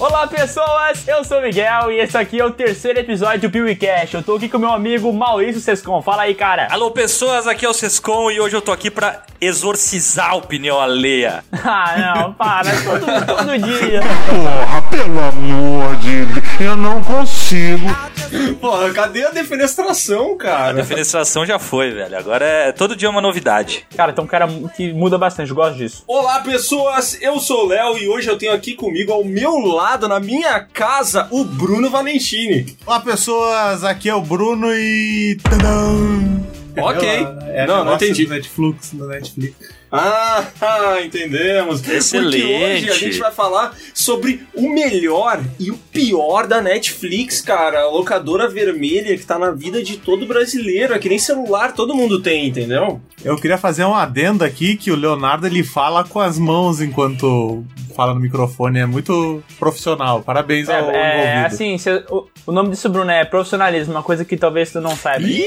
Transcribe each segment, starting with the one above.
Olá pessoas, eu sou o Miguel e esse aqui é o terceiro episódio do PeeWeeCast. Eu tô aqui com meu amigo Maurício Sescon. Fala aí, cara. Alô pessoas, aqui é o Sescon e hoje eu tô aqui pra exorcizar a opinião alheia. ah, não, para, todo, todo dia. Porra, pelo amor de Deus, eu não consigo. Porra, cadê a defenestração, A cara? defenestração já foi, velho. Agora é todo dia uma novidade. Cara, tem um cara que muda bastante, eu gosto disso. Olá, pessoas! Eu sou o Léo e hoje eu tenho aqui comigo, ao meu lado, na minha casa, o Bruno Valentini. Olá, pessoas, aqui é o Bruno e. Tadam! Ok. É não, não entendi. Netflix, do Netflix. Ah, entendemos. Excelente. Porque hoje a gente vai falar sobre o melhor e o pior da Netflix, cara. A locadora vermelha que tá na vida de todo brasileiro. É que nem celular todo mundo tem, entendeu? Eu queria fazer um adendo aqui que o Leonardo ele fala com as mãos enquanto fala no microfone. É muito profissional. Parabéns ao É, é, envolvido. assim, cê- o, o nome disso, Bruno, é profissionalismo, uma coisa que talvez tu não saiba. Ih,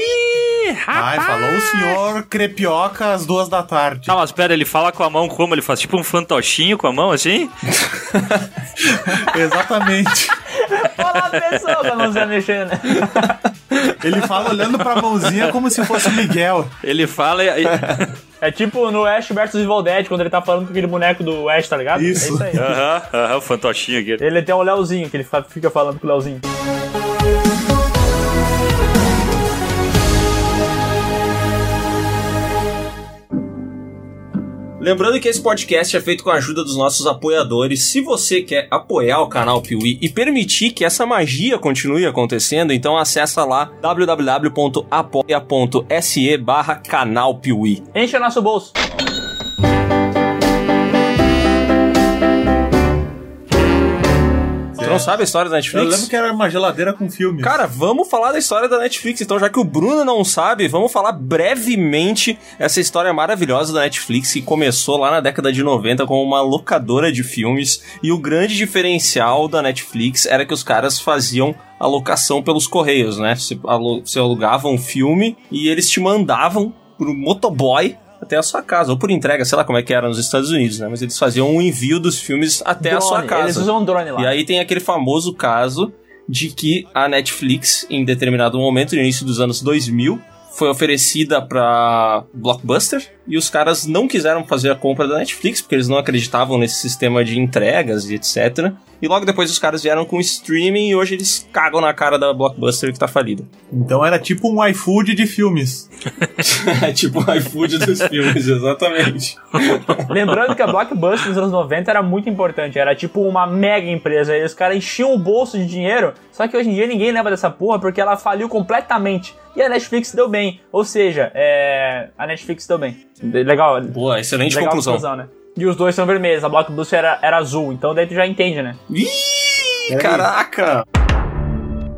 Ai, rapaz! falou o senhor Crepioca às duas da tarde. Mas pera, ele fala com a mão como? Ele faz tipo um fantochinho com a mão assim? Exatamente. Pra não se mexendo. Ele fala olhando pra mãozinha como se fosse o Miguel. Ele fala e. É tipo no Ash vs Evil Dead, quando ele tá falando com aquele boneco do Ash, tá ligado? Isso. É isso aí. Aham, aham, o fantochinho aqui. Ele tem o Leozinho, que ele fica falando com o Leozinho. Lembrando que esse podcast é feito com a ajuda dos nossos apoiadores. Se você quer apoiar o canal Piuí e permitir que essa magia continue acontecendo, então acessa lá www.apoia.se barra canal Piuí. Enche o nosso bolso. Você não sabe a história da Eu Netflix? lembro que era uma geladeira com filmes. Cara, vamos falar da história da Netflix. Então, já que o Bruno não sabe, vamos falar brevemente essa história maravilhosa da Netflix que começou lá na década de 90 como uma locadora de filmes. E o grande diferencial da Netflix era que os caras faziam a locação pelos correios, né? Você alugava um filme e eles te mandavam pro motoboy até a sua casa, ou por entrega, sei lá como é que era nos Estados Unidos, né? Mas eles faziam o envio dos filmes até a sua Drone, casa. Eles usam um drone lá. E aí tem aquele famoso caso de que a Netflix, em determinado momento, no início dos anos 2000, foi oferecida pra Blockbuster e os caras não quiseram fazer a compra da Netflix porque eles não acreditavam nesse sistema de entregas e etc. E logo depois os caras vieram com streaming e hoje eles cagam na cara da Blockbuster que tá falida. Então era tipo um iFood de filmes. é tipo o iFood dos filmes, exatamente. Lembrando que a Blockbuster nos anos 90 era muito importante. Era tipo uma mega empresa. E os caras enchiam o bolso de dinheiro. Só que hoje em dia ninguém lembra dessa porra porque ela faliu completamente. E a Netflix deu bem. Ou seja, é... a Netflix deu bem. Legal. Boa, excelente legal conclusão. conclusão, né? E os dois são vermelhos. A Blockbuster era, era azul. Então daí tu já entende, né? Ih, caraca!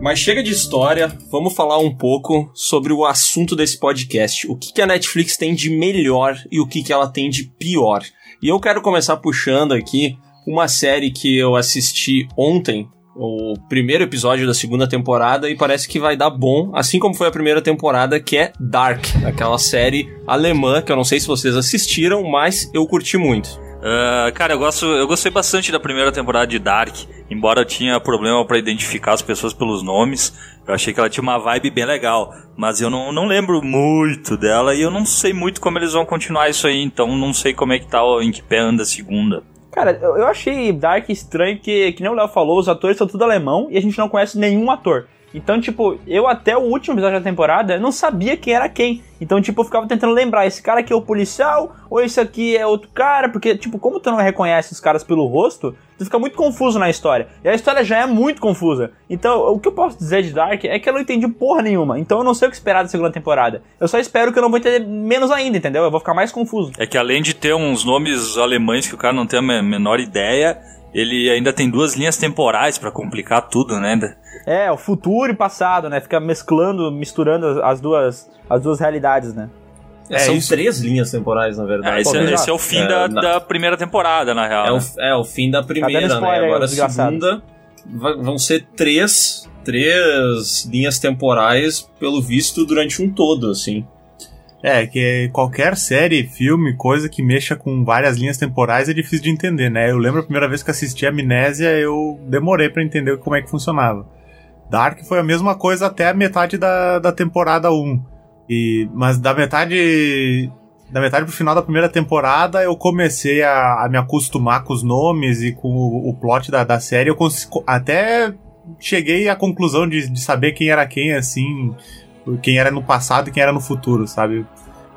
Mas chega de história, vamos falar um pouco sobre o assunto desse podcast. O que, que a Netflix tem de melhor e o que, que ela tem de pior. E eu quero começar puxando aqui uma série que eu assisti ontem, o primeiro episódio da segunda temporada, e parece que vai dar bom, assim como foi a primeira temporada, que é Dark, aquela série alemã que eu não sei se vocês assistiram, mas eu curti muito. Ah, cara, eu, gosto, eu gostei bastante da primeira temporada de Dark, embora eu tinha problema pra identificar as pessoas pelos nomes. Eu achei que ela tinha uma vibe bem legal, mas eu não, não lembro muito dela e eu não sei muito como eles vão continuar isso aí, então não sei como é que tá, em que pé anda a segunda. Cara, eu, achei Dark estranho que, que nem o Léo falou, os atores são tudo alemão e a gente não conhece nenhum ator. Então, tipo, eu até o último episódio da temporada não sabia quem era quem. Então, tipo, eu ficava tentando lembrar, esse cara aqui é o policial ou esse aqui é outro cara, porque, tipo, como tu não reconhece os caras pelo rosto, tu fica muito confuso na história. E a história já é muito confusa. Então, o que eu posso dizer de Dark é que eu não entendi porra nenhuma. Então, eu não sei o que esperar da segunda temporada. Eu só espero que eu não vou entender menos ainda, entendeu? Eu vou ficar mais confuso. É que além de ter uns nomes alemães que o cara não tem a me- menor ideia, ele ainda tem duas linhas temporais pra complicar tudo, né? É, o futuro e passado, né? Fica mesclando, misturando as- as duas, as duas realidades, né? É, são isso. três linhas temporais, na verdade. Ah, esse, Pô, é, esse é o fim É, da, na- da primeira temporada, na real. É né? o, é o fim da primeira, Tá né? aí, Agora a segunda vão ser três, três linhas temporais, pelo visto, durante um todo, assim. É, que qualquer série, filme, coisa que mexa com várias linhas temporais é difícil de entender, né? Eu lembro a primeira vez que assisti Amnésia, eu demorei para entender como é que funcionava. Dark foi a mesma coisa até a metade da, da temporada 1. E, mas da metade da metade pro final da primeira temporada eu comecei a, a me acostumar com os nomes e com o, o plot da, da série. Eu até cheguei à conclusão de, de saber quem era quem, assim, quem era no passado e quem era no futuro, sabe?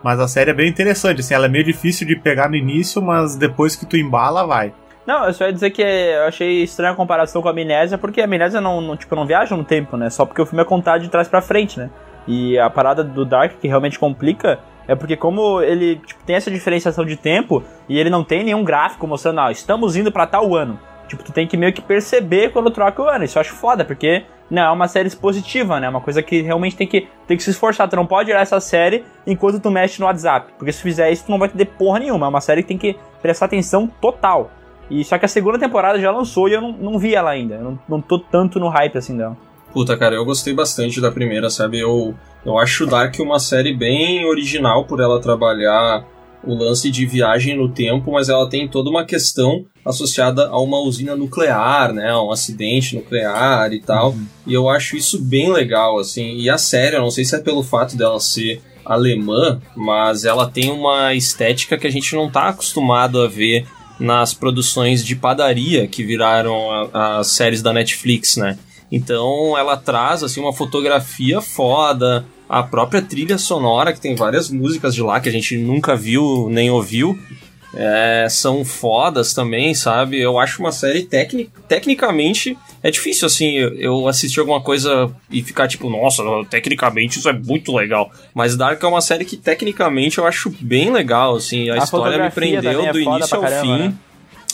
Mas a série é bem interessante, assim, ela é meio difícil de pegar no início, mas depois que tu embala, vai. Não, eu só ia dizer que eu achei estranha a comparação com a Amnésia, porque a Amnésia não, não, tipo, não viaja no tempo, né? Só porque o filme é contado de trás para frente, né? E a parada do Dark que realmente complica é porque como ele tipo, tem essa diferenciação de tempo e ele não tem nenhum gráfico mostrando, ah, estamos indo para tal ano. Tipo, tu tem que meio que perceber quando troca o ano. Isso eu acho foda, porque não é uma série expositiva, né? É uma coisa que realmente tem que, tem que se esforçar. Tu não pode olhar essa série enquanto tu mexe no WhatsApp. Porque se fizer isso, tu não vai ter porra nenhuma. É uma série que tem que prestar atenção total. E só que a segunda temporada já lançou e eu não, não vi ela ainda. Eu não, não tô tanto no hype assim dela. Puta, cara, eu gostei bastante da primeira, sabe? Eu, eu acho Dark uma série bem original por ela trabalhar o lance de viagem no tempo, mas ela tem toda uma questão associada a uma usina nuclear, né, a um acidente nuclear e tal. Uhum. E eu acho isso bem legal, assim. E a série, eu não sei se é pelo fato dela ser alemã, mas ela tem uma estética que a gente não está acostumado a ver nas produções de padaria que viraram as séries da Netflix, né? Então ela traz assim uma fotografia foda, a própria trilha sonora, que tem várias músicas de lá que a gente nunca viu nem ouviu. É, são fodas também, sabe? Eu acho uma série tecnic, tecnicamente é difícil assim eu assistir alguma coisa e ficar tipo, nossa, tecnicamente isso é muito legal. Mas Dark é uma série que tecnicamente eu acho bem legal, assim, a, a história me prendeu é do início ao caramba, fim. Né?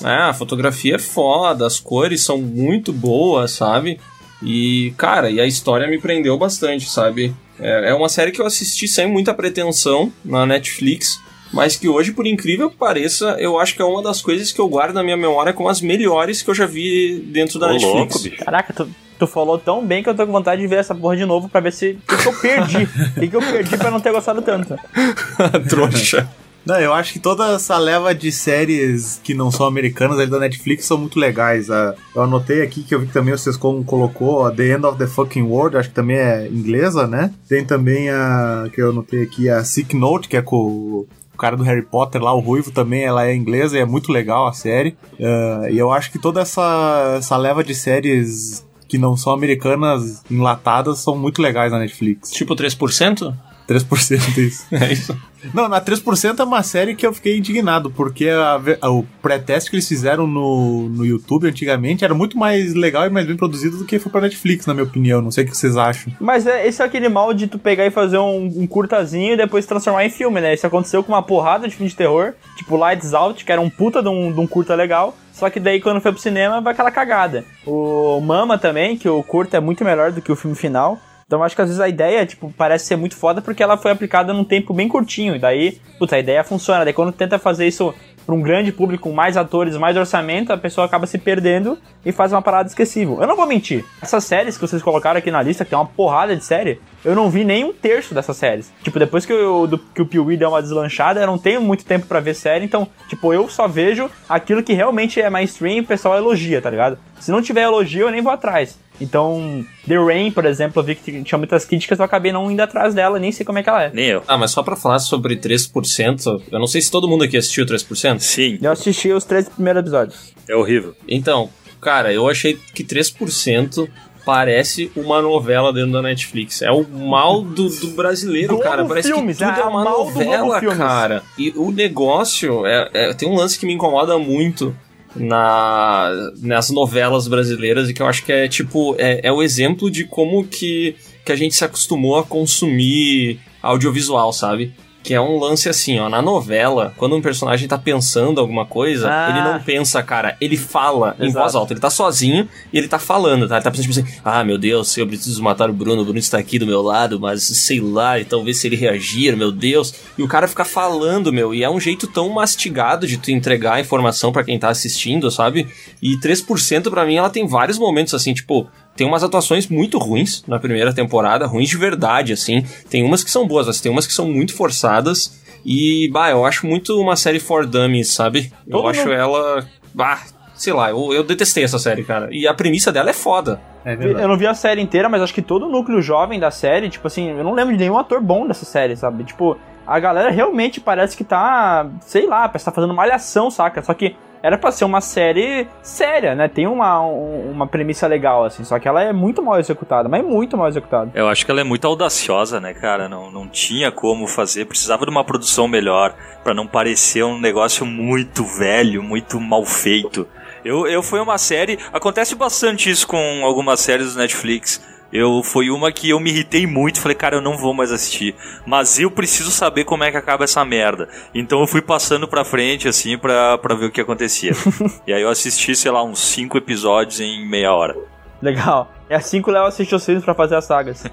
É, a fotografia é foda, as cores são muito boas, sabe? E, cara, e a história me prendeu bastante, sabe? É, é uma série que eu assisti sem muita pretensão na Netflix, mas que hoje, por incrível que pareça, eu acho que é uma das coisas que eu guardo na minha memória como as melhores que eu já vi dentro da Ô, Netflix. Louco, Caraca, tu, tu falou tão bem que eu tô com vontade de ver essa porra de novo pra ver se o que eu perdi. O que eu perdi pra não ter gostado tanto. Trouxa. Não, eu acho que toda essa leva de séries que não são americanas ali da Netflix são muito legais. Ah, eu anotei aqui que eu vi que também o Sescom colocou The End of the Fucking World, acho que também é inglesa, né? Tem também a que eu anotei aqui a Sick Note, que é com o cara do Harry Potter lá, o Ruivo também, ela é inglesa e é muito legal a série. Uh, e eu acho que toda essa, essa leva de séries que não são americanas enlatadas são muito legais na Netflix. Tipo 3%? 3% isso. É isso. Não, na 3% é uma série que eu fiquei indignado, porque a, a, o pré-teste que eles fizeram no, no YouTube antigamente era muito mais legal e mais bem produzido do que foi pra Netflix, na minha opinião. Não sei o que vocês acham. Mas é, esse é aquele mal de tu pegar e fazer um, um curtazinho e depois transformar em filme, né? Isso aconteceu com uma porrada de filme de terror, tipo Lights Out, que era um puta de um, de um curta legal. Só que daí quando foi pro cinema vai aquela cagada. O Mama também, que o curta é muito melhor do que o filme final. Então acho que às vezes a ideia, tipo, parece ser muito foda porque ela foi aplicada num tempo bem curtinho. E daí, puta, a ideia funciona. Daí quando tenta fazer isso para um grande público, com mais atores, mais orçamento, a pessoa acaba se perdendo e faz uma parada esquecível. Eu não vou mentir, essas séries que vocês colocaram aqui na lista, que tem uma porrada de série, eu não vi nem um terço dessas séries. Tipo, depois que, eu, do, que o Piuí deu uma deslanchada, eu não tenho muito tempo para ver série, então, tipo, eu só vejo aquilo que realmente é mainstream e o pessoal elogia, tá ligado? Se não tiver elogio, eu nem vou atrás. Então, The Rain, por exemplo, eu vi que tinha muitas críticas, eu acabei não indo atrás dela, nem sei como é que ela é. Nem eu. Ah, mas só pra falar sobre 3%, eu não sei se todo mundo aqui assistiu 3%. Sim. Eu assisti os três primeiros episódios. É horrível. Então, cara, eu achei que 3% parece uma novela dentro da Netflix. É o mal do, do brasileiro, cara. Parece Filmes, que tudo é, é uma novela, cara. E o negócio é, é, tem um lance que me incomoda muito na, nas novelas brasileiras e que eu acho que é tipo é, é o exemplo de como que, que a gente se acostumou a consumir audiovisual, sabe? Que é um lance assim, ó. Na novela, quando um personagem tá pensando alguma coisa, ah. ele não pensa, cara. Ele fala Exato. em voz alta. Ele tá sozinho e ele tá falando, tá? Ele tá pensando tipo assim: ah, meu Deus, eu preciso matar o Bruno. O Bruno está aqui do meu lado, mas sei lá, e talvez se ele reagir, meu Deus. E o cara fica falando, meu. E é um jeito tão mastigado de tu entregar a informação para quem tá assistindo, sabe? E 3% para mim, ela tem vários momentos assim, tipo tem umas atuações muito ruins na primeira temporada, ruins de verdade, assim. Tem umas que são boas, mas tem umas que são muito forçadas. E, bah, eu acho muito uma série for dummies, sabe? Eu Todo acho mundo- ela. Bah, sei lá, eu, eu detestei essa série, cara. E a premissa dela é foda. É Eu não vi a série inteira, mas acho que todo o núcleo jovem da série, tipo assim, eu não lembro de nenhum ator bom dessa série, sabe? Tipo, a galera realmente parece que tá, sei lá, parece que tá fazendo malhação, saca? Só que era pra ser uma série séria, né? Tem uma, um- uma premissa legal, assim, só que ela é muito mal executada, mas muito mal executada. Eu acho que ela é muito audaciosa, né, cara? Não, não tinha como fazer, precisava de uma produção melhor pra não parecer um negócio muito velho, muito mal feito. Eu, eu foi uma série, acontece bastante isso com algumas séries do Netflix. Eu foi uma que eu me irritei muito, falei, cara, eu não vou mais assistir, mas eu preciso saber como é que acaba essa merda. Então eu fui passando pra frente assim pra, pra ver o que acontecia. e aí eu assisti, sei lá, uns cinco episódios em meia hora. Legal. É assim que o Léo assiste os filmes pra fazer as sagas.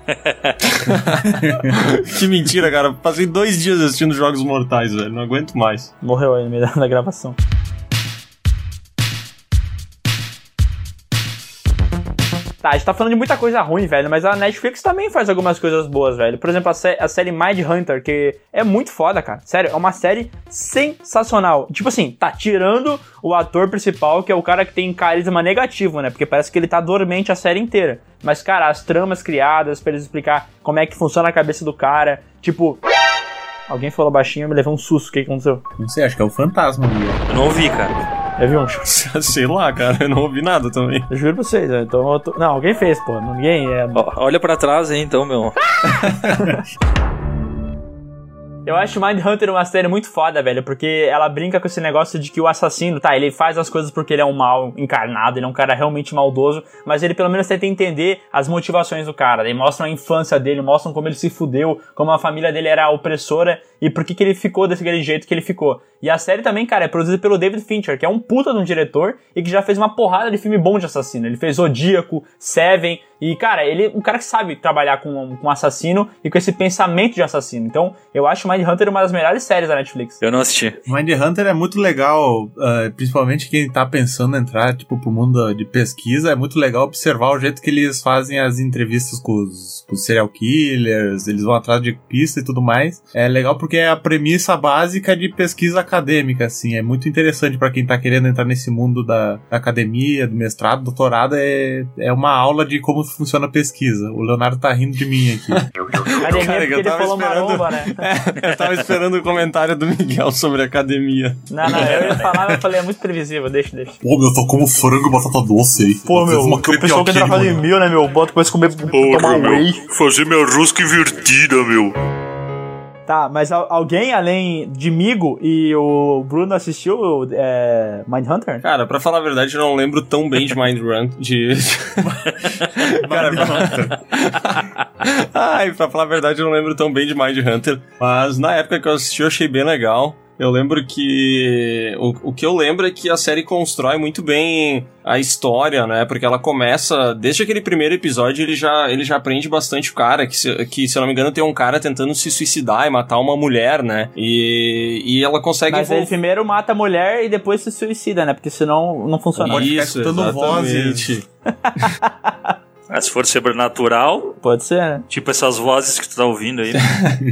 que mentira, cara. Passei dois dias assistindo Jogos Mortais, velho. Não aguento mais. Morreu aí no meio da, da gravação. Tá, a gente tá falando de muita coisa ruim, velho, mas a Netflix também faz algumas coisas boas, velho. Por exemplo, a, sé- a série Mind Hunter, que é muito foda, cara. Sério, é uma série sensacional. Tipo assim, tá tirando o ator principal, que é o cara que tem carisma negativo, né? Porque parece que ele tá dormente a série inteira. Mas, cara, as tramas criadas pra eles explicar como é que funciona a cabeça do cara. Tipo, alguém falou baixinho e me levou um susto. O que aconteceu? Não sei, acho que é o fantasma. Eu não ouvi, cara. Eu vi um. Sei lá, cara. Eu não ouvi nada também. Eu juro pra vocês, né? então eu tô... Não, alguém fez, pô. Ninguém é. Olha pra trás aí então, meu. Eu acho Mindhunter uma série muito foda, velho, porque ela brinca com esse negócio de que o assassino, tá, ele faz as coisas porque ele é um mal encarnado, ele é um cara realmente maldoso, mas ele pelo menos tenta entender as motivações do cara. Ele mostra a infância dele, mostram como ele se fudeu, como a família dele era opressora e por que, que ele ficou daquele jeito que ele ficou. E a série também, cara, é produzida pelo David Fincher, que é um puta de um diretor e que já fez uma porrada de filme bom de assassino. Ele fez Zodíaco, Seven, e, cara, ele é um cara que sabe trabalhar com, com assassino e com esse pensamento de assassino. Então, eu acho Mindhunter uma das melhores séries da Netflix. Eu não assisti. Mind Hunter é muito legal, ah, principalmente quem tá pensando em entrar tipo, pro mundo de pesquisa, é muito legal observar o jeito que eles fazem as entrevistas com os, com os serial killers, eles vão atrás de pista e tudo mais. É legal porque é a premissa básica de pesquisa acadêmica, assim, é muito interessante pra quem tá querendo entrar nesse mundo da, da academia, do mestrado, doutorado, é, é uma aula de como funciona a pesquisa. O Leonardo tá rindo de mim aqui. Academia Cara, eu ele tava falou esperando- maromba, né? eu tava esperando o comentário do Miguel sobre academia. Não, não, eu ia falar, mas eu falei, é muito previsível, deixa, deixa. Pô, meu, tô como frango e batata doce aí. Pô, meu, o pessoal que entra fazendo mil, né, meu? Bota depois comer, tomar whey. fazer minha rosca invertida, meu. Tá, mas al- alguém além de Migo e o Bruno assistiu é, Mindhunter? Cara, pra falar a verdade, eu não lembro tão bem de Mind Run. De. Cara, pra... Ai, pra falar a verdade, eu não lembro tão bem de Mind Hunter. Mas na época que eu assisti, eu achei bem legal. Eu lembro que. O, o que eu lembro é que a série constrói muito bem a história, né? Porque ela começa. Desde aquele primeiro episódio, ele já, ele já aprende bastante o cara. Que se, que, se eu não me engano, tem um cara tentando se suicidar e matar uma mulher, né? E, e ela consegue. Mas ele primeiro mata a mulher e depois se suicida, né? Porque senão não funciona. Pode ficar Isso, escutando exatamente. vozes. Ah, se for sobrenatural, Pode ser, né? tipo essas vozes que tu tá ouvindo aí.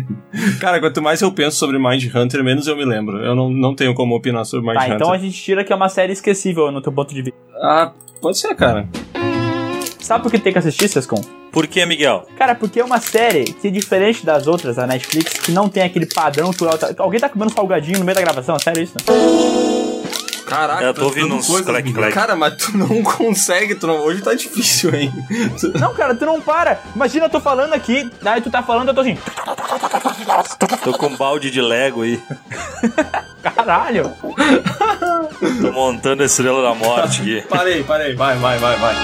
Cara, quanto mais eu penso sobre Mind Hunter, menos eu me lembro. Eu não, não tenho como opinar sobre Mind Tá, Hunter. então a gente tira que é uma série esquecível no teu ponto de vista. Ah, pode ser, cara. Sabe por que tem que assistir, Sescon? Por que, Miguel? Cara, porque é uma série que, é diferente das outras da Netflix, que não tem aquele padrão que tá... Alguém tá comendo salgadinho no meio da gravação? É sério isso? Caraca, Eu tô ouvindo uns clack clack. Cara, mas tu não consegue, tu não... hoje tá difícil, hein? Não, cara, tu não para. Imagina, eu tô falando aqui, daí tu tá falando, eu tô assim... Tô com um balde de Lego aí. Caralho. Tô montando a estrela da morte aqui. parei, parei, vai, vai, vai, vai.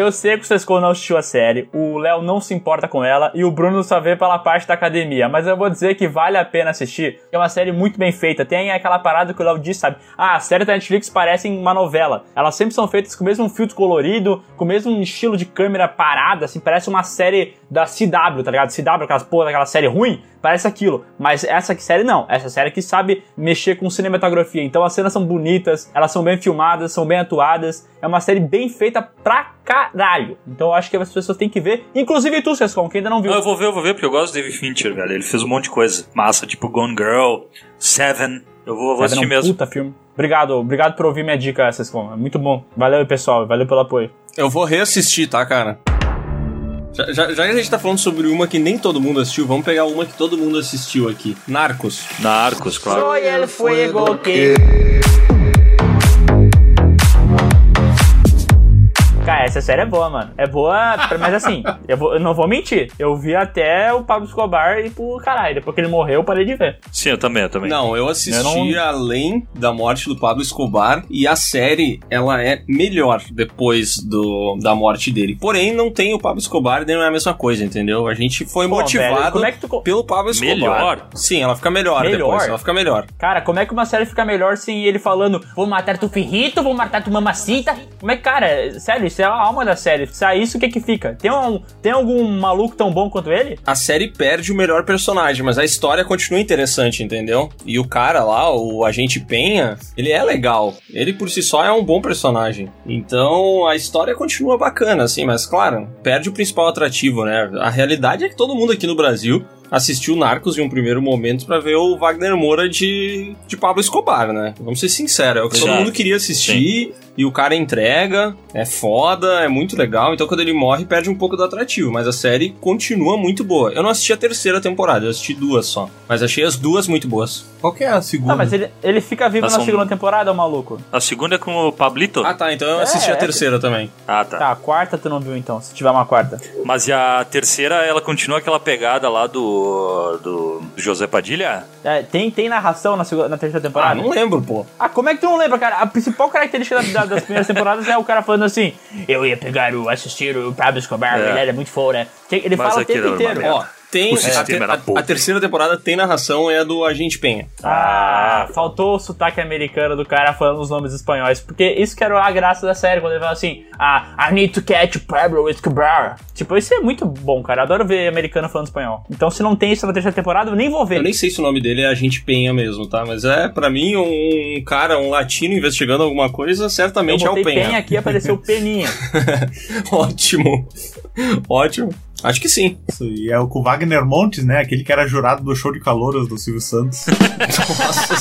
Eu sei que o Sescon não assistiu a série, o Léo não se importa com ela e o Bruno só vê pela parte da academia. Mas eu vou dizer que vale a pena assistir. É uma série muito bem feita. Tem aquela parada que o Léo disse, sabe? Ah, as séries da Netflix parecem uma novela. Elas sempre são feitas com o mesmo filtro colorido, com o mesmo estilo de câmera parada, assim, parece uma série da CW, tá ligado? CW, aquelas porra daquela série ruim, parece aquilo. Mas essa série não. Essa série que sabe mexer com cinematografia. Então as cenas são bonitas, elas são bem filmadas, são bem atuadas. É uma série bem feita pra caralho. Então eu acho que as pessoas têm que ver. Inclusive tu, Sescon, que ainda não viu. Não, eu vou ver, eu vou ver, porque eu gosto do David Fincher, velho. Ele fez um monte de coisa massa, tipo Gone Girl, Seven. Eu vou, vou assistir é um mesmo. Puta filme. Obrigado, obrigado por ouvir minha dica, Sescon. É muito bom. Valeu, pessoal. Valeu pelo apoio. Eu vou reassistir, tá, cara? Já, já, já, que a gente tá falando sobre uma que nem todo mundo assistiu, vamos pegar uma que todo mundo assistiu aqui. Narcos. Narcos, claro. Soy el fuego que... Cara, essa série é boa, mano. É boa, mas assim, eu, vou, eu, não vou mentir. Eu vi até o Pablo Escobar e pro caralho. Depois que ele morreu, eu parei de ver. Sim, eu também, eu também. Não, eu assisti eu não... além da morte do Pablo Escobar e a série, ela é melhor depois do, da morte dele. Porém, não tem o Pablo Escobar e não é a mesma coisa, entendeu? A gente foi Pô, motivado velho, é tu... pelo Pablo Escobar. Melhor? Sim, ela fica melhor, melhor depois. Ela fica melhor. Cara, como é que uma série fica melhor sem ele falando vou matar tu ferrito, vou matar tu mamacita? Como é que, cara, sério, isso é a alma da série. É isso, o que que fica? Tem, um, tem algum maluco tão bom quanto ele? A série perde o melhor personagem, mas a história continua interessante, entendeu? E o cara lá, o agente Penha, ele é legal. Ele por si só é um bom personagem. Então a história continua bacana, assim, mas claro, perde o principal atrativo, né? A realidade é que todo mundo aqui no Brasil assistiu Narcos em um primeiro momento para ver o Wagner Moura de, de Pablo Escobar, né? Vamos ser sinceros, é o que todo mundo queria assistir. Sim. E o cara entrega, é foda, é muito legal. Então quando ele morre, perde um pouco do atrativo. Mas a série continua muito boa. Eu não assisti a terceira temporada, eu assisti duas só. Mas achei as duas muito boas. Qual que é a segunda? Ah, mas ele, ele fica vivo na segunda temporada, o maluco? A segunda é com o Pablito? Ah, tá. Então eu assisti é, a terceira é... também. Ah, tá. Tá, a quarta tu não viu então, se tiver uma quarta. Mas e a terceira, ela continua aquela pegada lá do, do José Padilha? É, tem, tem narração na, segunda, na terceira temporada? Ah, não lembro, pô. Ah, como é que tu não lembra, cara? A principal característica da, da, das primeiras temporadas é o cara falando assim: eu ia pegar o assistir o Pablo Escobar, é. ele era muito foda. Ele Mas fala o tempo inteiro. Ó, tem, a, ter, a, a, terceira temporada tem narração, é a do Agente Penha. Ah, faltou o sotaque americano do cara falando os nomes espanhóis. Porque isso que era a graça da série, quando ele fala assim, ah, I need to catch Pablo Escobar. Tipo, isso é muito bom, cara. Adoro ver americano falando espanhol. Então, se não tem isso na terceira temporada, eu nem vou ver. Eu nem sei se o nome dele é Agente Penha mesmo, tá? Mas é, para mim, um cara, um latino investigando alguma coisa, certamente é o Penha. Penha aqui apareceu Peninha. Ótimo. Ótimo. Acho que sim. Isso, e é o com Wagner Montes, né? Aquele que era jurado do show de calouras do Silvio Santos. Nossa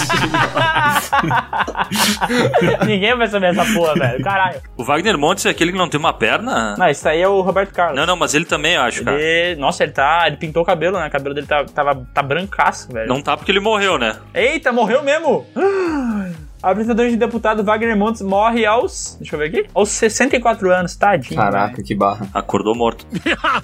Ninguém vai saber essa porra, velho. Caralho. O Wagner Montes é aquele que não tem uma perna? Não, esse aí é o Roberto Carlos. Não, não, mas ele também, eu acho, cara. Ele... Nossa, ele tá. Ele pintou o cabelo, né? O cabelo dele tá, tava, tá brancaço, velho. Não tá porque ele morreu, né? Eita, morreu mesmo! Apresentador de deputado Wagner Montes morre aos. Deixa eu ver aqui. Aos 64 anos, tadinho. Caraca, que barra. Acordou morto.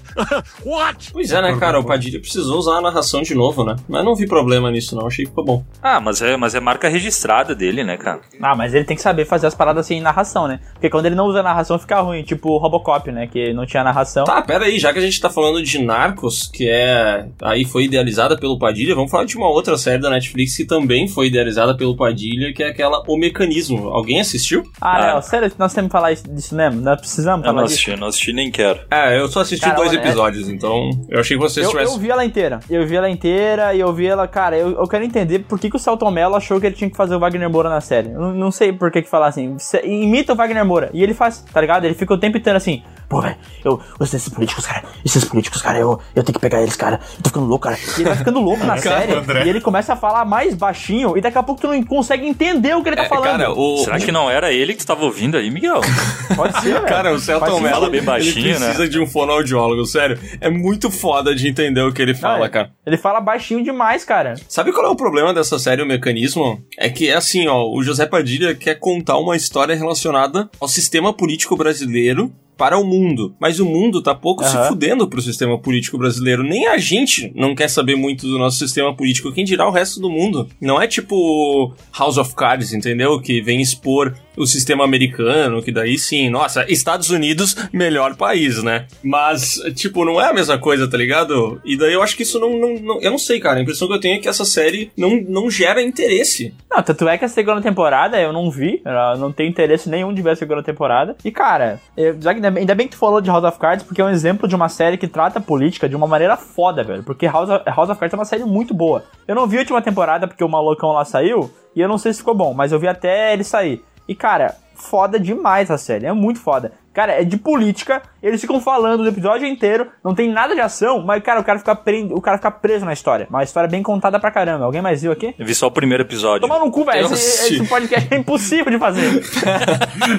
What? Pois é, né, cara? O Padilha precisou usar a narração de novo, né? Mas não vi problema nisso, não. Achei que ficou bom. Ah, mas é, mas é marca registrada dele, né, cara? Ah, mas ele tem que saber fazer as paradas assim em narração, né? Porque quando ele não usa narração fica ruim. Tipo o Robocop, né? Que não tinha narração. Tá, pera aí. Já que a gente tá falando de Narcos, que é. Aí foi idealizada pelo Padilha, vamos falar de uma outra série da Netflix que também foi idealizada pelo Padilha, que é aquela aquela O Mecanismo. Alguém assistiu? Ah, ah. não, sério, nós temos que falar disso mesmo? Nós precisamos eu falar não assisti, disso. não assisti nem quero. É, eu só assisti cara, dois episódios, é... então eu achei que vocês eu, tivessem... Eu vi ela inteira, eu vi ela inteira e eu vi ela, cara, eu, eu quero entender por que, que o Celton Mello achou que ele tinha que fazer o Wagner Moura na série. Eu não sei por que que falar assim, imita o Wagner Moura, e ele faz, tá ligado? Ele fica o tempo inteiro assim, pô, velho, eu, esses políticos, cara, esses políticos, cara, eu, eu tenho que pegar eles, cara, eu tô ficando louco, cara. E ele vai ficando louco na série, André. e ele começa a falar mais baixinho, e daqui a pouco tu não consegue entender o que ele tá é, falando. Cara, o... Será que não era ele que tu tava ouvindo aí, Miguel? Pode ser, velho. Cara, o Celton Mello, bem baixinho, ele precisa né? de um fonoaudiólogo, sério. É muito foda de entender o que ele fala, não, cara. Ele fala baixinho demais, cara. Sabe qual é o problema dessa série, o mecanismo? É que é assim, ó, o José Padilha quer contar uma história relacionada ao sistema político brasileiro para o mundo. Mas o mundo tá pouco uhum. se fudendo pro sistema político brasileiro. Nem a gente não quer saber muito do nosso sistema político. Quem dirá o resto do mundo? Não é tipo House of Cards, entendeu? Que vem expor o sistema americano, que daí sim, nossa, Estados Unidos, melhor país, né? Mas, tipo, não é a mesma coisa, tá ligado? E daí eu acho que isso não, não, não, Eu não sei, cara. A impressão que eu tenho é que essa série não, não gera interesse. Não, tanto é que a segunda temporada eu não vi, eu não tenho interesse nenhum de ver a segunda temporada. E, cara, eu, ainda bem que tu falou de House of Cards, porque é um exemplo de uma série que trata política de uma maneira foda, velho. Porque House of, House of Cards é uma série muito boa. Eu não vi a última temporada porque o malucão lá saiu, e eu não sei se ficou bom, mas eu vi até ele sair. E, cara, foda demais a série, é muito foda. Cara, é de política, eles ficam falando o episódio inteiro, não tem nada de ação, mas, cara, o cara fica, pre... o cara fica preso na história. Uma história bem contada pra caramba. Alguém mais viu aqui? Eu vi só o primeiro episódio. Toma no cu, velho. Esse, esse podcast é impossível de fazer.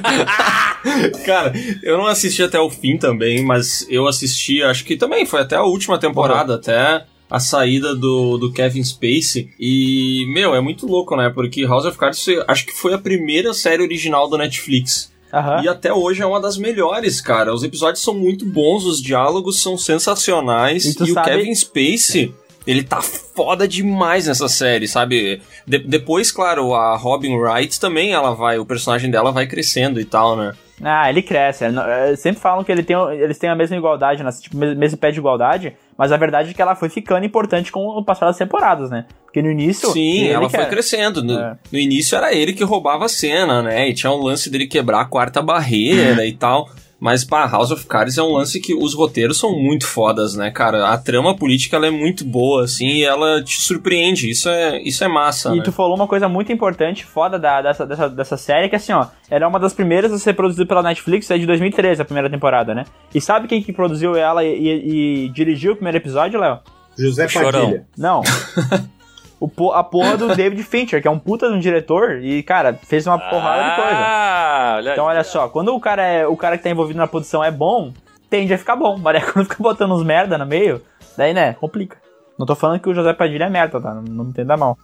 cara, eu não assisti até o fim também, mas eu assisti, acho que também foi até a última temporada, uhum. até a saída do, do Kevin Spacey. E, meu, é muito louco, né? Porque House of Cards acho que foi a primeira série original do Netflix. Uhum. E até hoje é uma das melhores, cara. Os episódios são muito bons, os diálogos são sensacionais. E, e sabe... o Kevin Spacey. Ele tá foda demais nessa série, sabe? De depois, claro, a Robin Wright também, ela vai, o personagem dela vai crescendo e tal, né? Ah, ele cresce. É, sempre falam que ele tem, eles têm a mesma igualdade, né? tipo, mesmo pé de igualdade, mas a verdade é que ela foi ficando importante com o passar das temporadas, né? Porque no início. Sim, ela foi era. crescendo. No, é. no, início era ele que roubava a cena, né? E tinha um lance dele quebrar a quarta barreira e tal. Mas, pá, House of Cards é um lance que os roteiros são muito fodas, né, cara? A trama política ela é muito boa, assim, e ela te surpreende. Isso é, isso é massa. E né? tu falou uma coisa muito importante, foda da, dessa, dessa, dessa série, que assim, ó, era uma das primeiras a ser produzida pela Netflix, é de 2013, a primeira temporada, né? E sabe quem que produziu ela e, e, e dirigiu o primeiro episódio, Léo? José Padilha. Não. o, a porra do David Fincher, que é um puta de um diretor, e, cara, fez uma porrada ah, de coisa. Olha então, olha só, quando o cara, é, o cara que tá envolvido na produção é bom, tende a ficar bom. Mas é quando fica botando uns merda no meio, daí, né, complica. Não tô falando que o José Padilha é merda, tá? Não, não me entenda mal.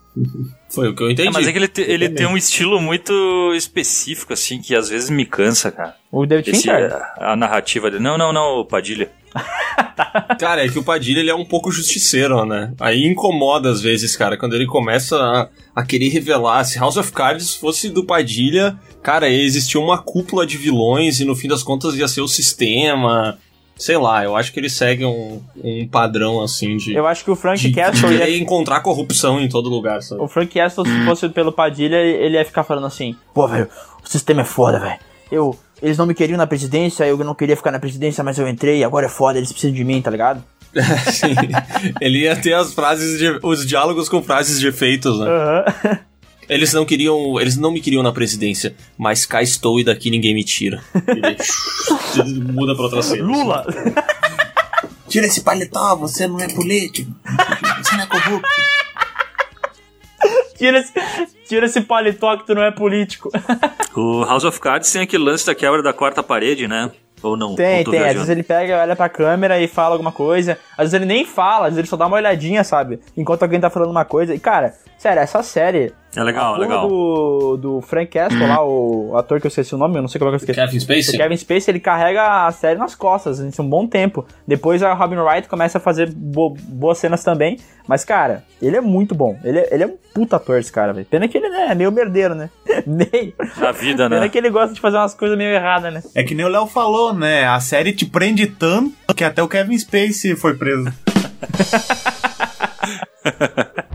Foi o que eu entendi. É, mas é que ele, te, ele tem um estilo muito específico, assim, que às vezes me cansa, cara. O David Esse, Fincher? A, a narrativa dele. Não, não, não, o Padilha. cara, é que o Padilha ele é um pouco justiceiro, né? Aí incomoda às vezes, cara, quando ele começa a, a querer revelar. Se House of Cards fosse do Padilha, cara, existia uma cúpula de vilões e no fim das contas ia ser o sistema. Sei lá, eu acho que ele segue um, um padrão assim de. Eu acho que o Frank Castle. ia encontrar corrupção em todo lugar, sabe? O Frank Castle, se fosse pelo Padilha, ele ia ficar falando assim: pô, velho, o sistema é foda, velho. Eu eles não me queriam na presidência, eu não queria ficar na presidência, mas eu entrei, agora é foda, eles precisam de mim, tá ligado? Sim. Ele ia ter as frases de, os diálogos com frases de efeitos, né? Uhum. Eles não queriam, eles não me queriam na presidência, mas cá estou e daqui ninguém me tira. Ele muda pra outra cena. Lula. Tira esse paletó, você não é político. Você não é corrupto. Tira esse, tira esse paletó que tu não é político. o House of Cards tem aquele lance da quebra da quarta parede, né? Ou não? Tem, ou tem. Viajando? Às vezes ele pega, olha pra câmera e fala alguma coisa. Às vezes ele nem fala, às vezes ele só dá uma olhadinha, sabe? Enquanto alguém tá falando uma coisa. E, cara, sério, essa série é legal, a legal. Do, do Frank Castle lá, o ator que eu esqueci o nome, eu não sei como é que eu esqueci. Kevin Spacey? O Kevin Spacey, ele carrega a série nas costas, em um bom tempo. Depois a Robin Wright começa a fazer bo boas cenas também. Mas, cara, ele é muito bom. Ele é, ele é um puta ator, esse cara, velho. Pena que ele né, é meio merdeiro, né? nem. A vida, né? Pena que ele gosta de fazer umas coisas meio erradas, né? É que nem o Léo falou, né? A série te prende tanto que até o Kevin Spacey foi preso.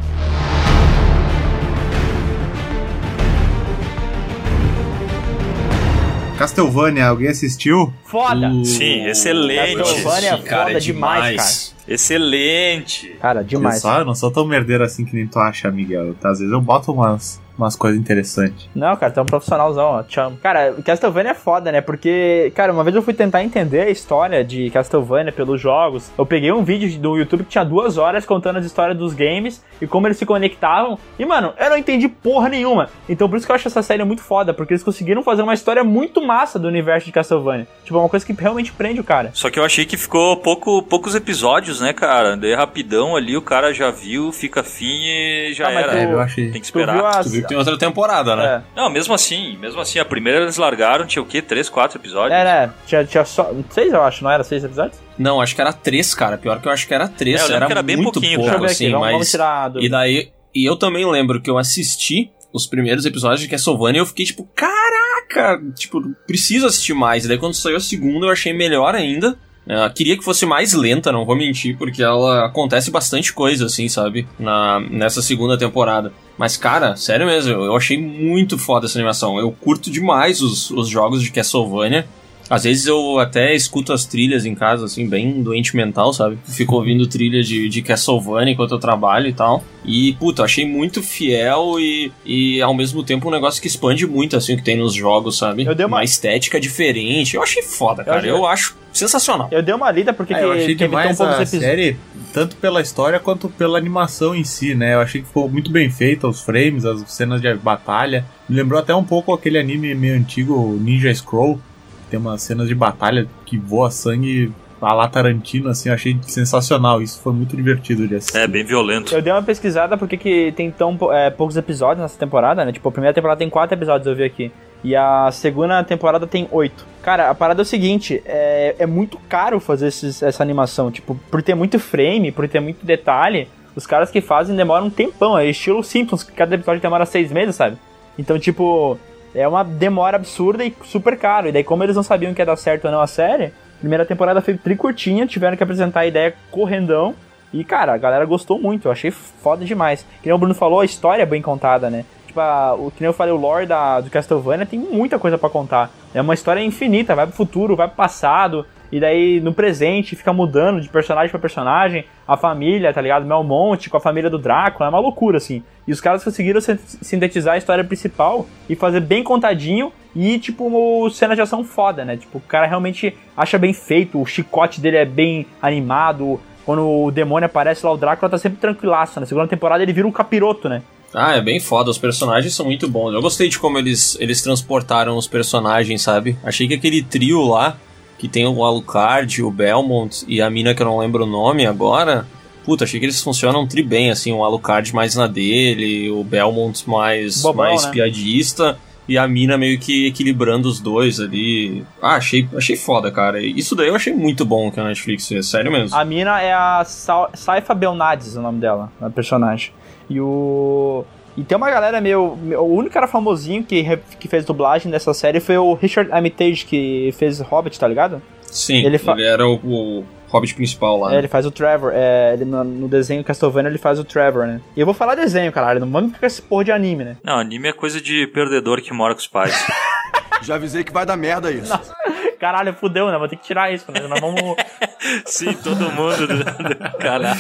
Castlevania, alguém assistiu? Foda! Uh, Sim, excelente. Castlevania é cara, foda é demais, demais, cara. Excelente. Cara, demais. Eu, só, eu não sou tão merdeiro assim que nem tu acha, Miguel. Tá, às vezes eu boto umas, umas coisas interessantes. Não, cara, tu é um profissionalzão, ó. Te amo. Cara, Castlevania é foda, né? Porque, cara, uma vez eu fui tentar entender a história de Castlevania pelos jogos. Eu peguei um vídeo do YouTube que tinha duas horas contando as histórias dos games e como eles se conectavam. E, mano, eu não entendi porra nenhuma. Então por isso que eu acho essa série muito foda, porque eles conseguiram fazer uma história muito massa do universo de Castlevania. Tipo, é uma coisa que realmente prende o cara. Só que eu achei que ficou pouco, poucos episódios, né, cara? Daí rapidão ali, o cara já viu, fica fim e já ah, era. Tu, eu achei. Tem que esperar. Tu viu, tu viu que tem outra temporada, né? É. Não, mesmo assim, mesmo assim, a primeira eles largaram, tinha o quê? Três, quatro episódios? É, né? Tinha, tinha só. Seis, eu acho, não era seis episódios? Não, acho que era três, cara. Pior que eu acho que era três. É, era, era bem muito pouquinho, pouco, cara. assim, vamos, mas... vamos tirar E daí... E eu também lembro que eu assisti os primeiros episódios de Castlevania e eu fiquei tipo, caraca! cara, tipo, preciso assistir mais. E daí quando saiu a segunda eu achei melhor ainda. Uh, queria que fosse mais lenta, não vou mentir, porque ela acontece bastante coisa, assim, sabe? Na, nessa segunda temporada. Mas, cara, sério mesmo, eu achei muito foda essa animação. Eu curto demais os, os jogos de Castlevania. Às vezes eu até escuto as trilhas em casa, assim, bem doente mental, sabe? Fico ouvindo trilha de, de Castlevania enquanto eu trabalho e tal. E, puta, achei muito fiel e, e ao mesmo tempo um negócio que expande muito, assim, o que tem nos jogos, sabe? Eu dei uma... uma estética diferente. Eu achei foda, cara. Eu, eu acho sensacional. Eu dei uma lida porque é, eu achei teve demais tão poucos a série, tanto pela história quanto pela animação em si, né? Eu achei que ficou muito bem feita, os frames, as cenas de batalha. Me lembrou até um pouco aquele anime meio antigo, Ninja Scroll, tem umas cenas de batalha que voa sangue a lá Tarantino, assim, eu achei sensacional. Isso foi muito divertido de assistir. É, bem violento. Eu dei uma pesquisada porque que tem tão é, poucos episódios nessa temporada, né? Tipo, a primeira temporada tem quatro episódios, eu vi aqui. E a segunda temporada tem oito. Cara, a parada é o seguinte: é, é muito caro fazer esses, essa animação. Tipo, por ter muito frame, por ter muito detalhe, os caras que fazem demoram um tempão. É estilo Simpsons, que cada episódio demora seis meses, sabe? Então, tipo, é uma demora absurda e super caro. E daí, como eles não sabiam que ia dar certo ou não a série, primeira temporada foi tricurtinha, tiveram que apresentar a ideia correndão. E, cara, a galera gostou muito, eu achei foda demais. Que nem o Bruno falou, a história é bem contada, né? Tipo, a, o que nem eu falei, o lore da, do Castlevania tem muita coisa para contar. É uma história infinita, vai pro futuro, vai pro passado, e daí no presente fica mudando de personagem para personagem, a família, tá ligado? Melmonte com a família do Drácula, é uma loucura assim. E os caras conseguiram sintetizar a história principal e fazer bem contadinho e tipo cena de ação foda, né? Tipo, o cara realmente acha bem feito, o chicote dele é bem animado. Quando o demônio aparece lá, o Drácula tá sempre tranquilaço. Na segunda temporada ele vira um capiroto, né? Ah, é bem foda, os personagens são muito bons. Eu gostei de como eles, eles transportaram os personagens, sabe? Achei que aquele trio lá que tem o Alucard, o Belmont e a mina que eu não lembro o nome agora. Puta, achei que eles funcionam tri bem, assim, o Alucard mais na dele, o Belmont mais, Bobão, mais né? piadista e a mina meio que equilibrando os dois ali. Ah, achei, achei foda, cara. Isso daí eu achei muito bom que a Netflix fez, sério mesmo. A mina é a Sa Saifa Belnades, o nome dela, a personagem. E o e tem uma galera meio. O único cara famosinho que, que fez dublagem dessa série foi o Richard Armitage, que fez Hobbit, tá ligado? Sim, ele, ele era o, o, Hobbit principal lá. É, ele faz o Trevor. É, ele, no, no, desenho Castlevania ele faz o Trevor, né? E eu vou falar desenho, caralho. Não vamos ficar com esse porra de anime, né? Não, anime é coisa de perdedor que mora com os pais. Já avisei que vai dar merda isso. Nossa, caralho, fudeu, né? Vou ter que tirar isso, né? Nós vamos. Sim, todo mundo do, do canal.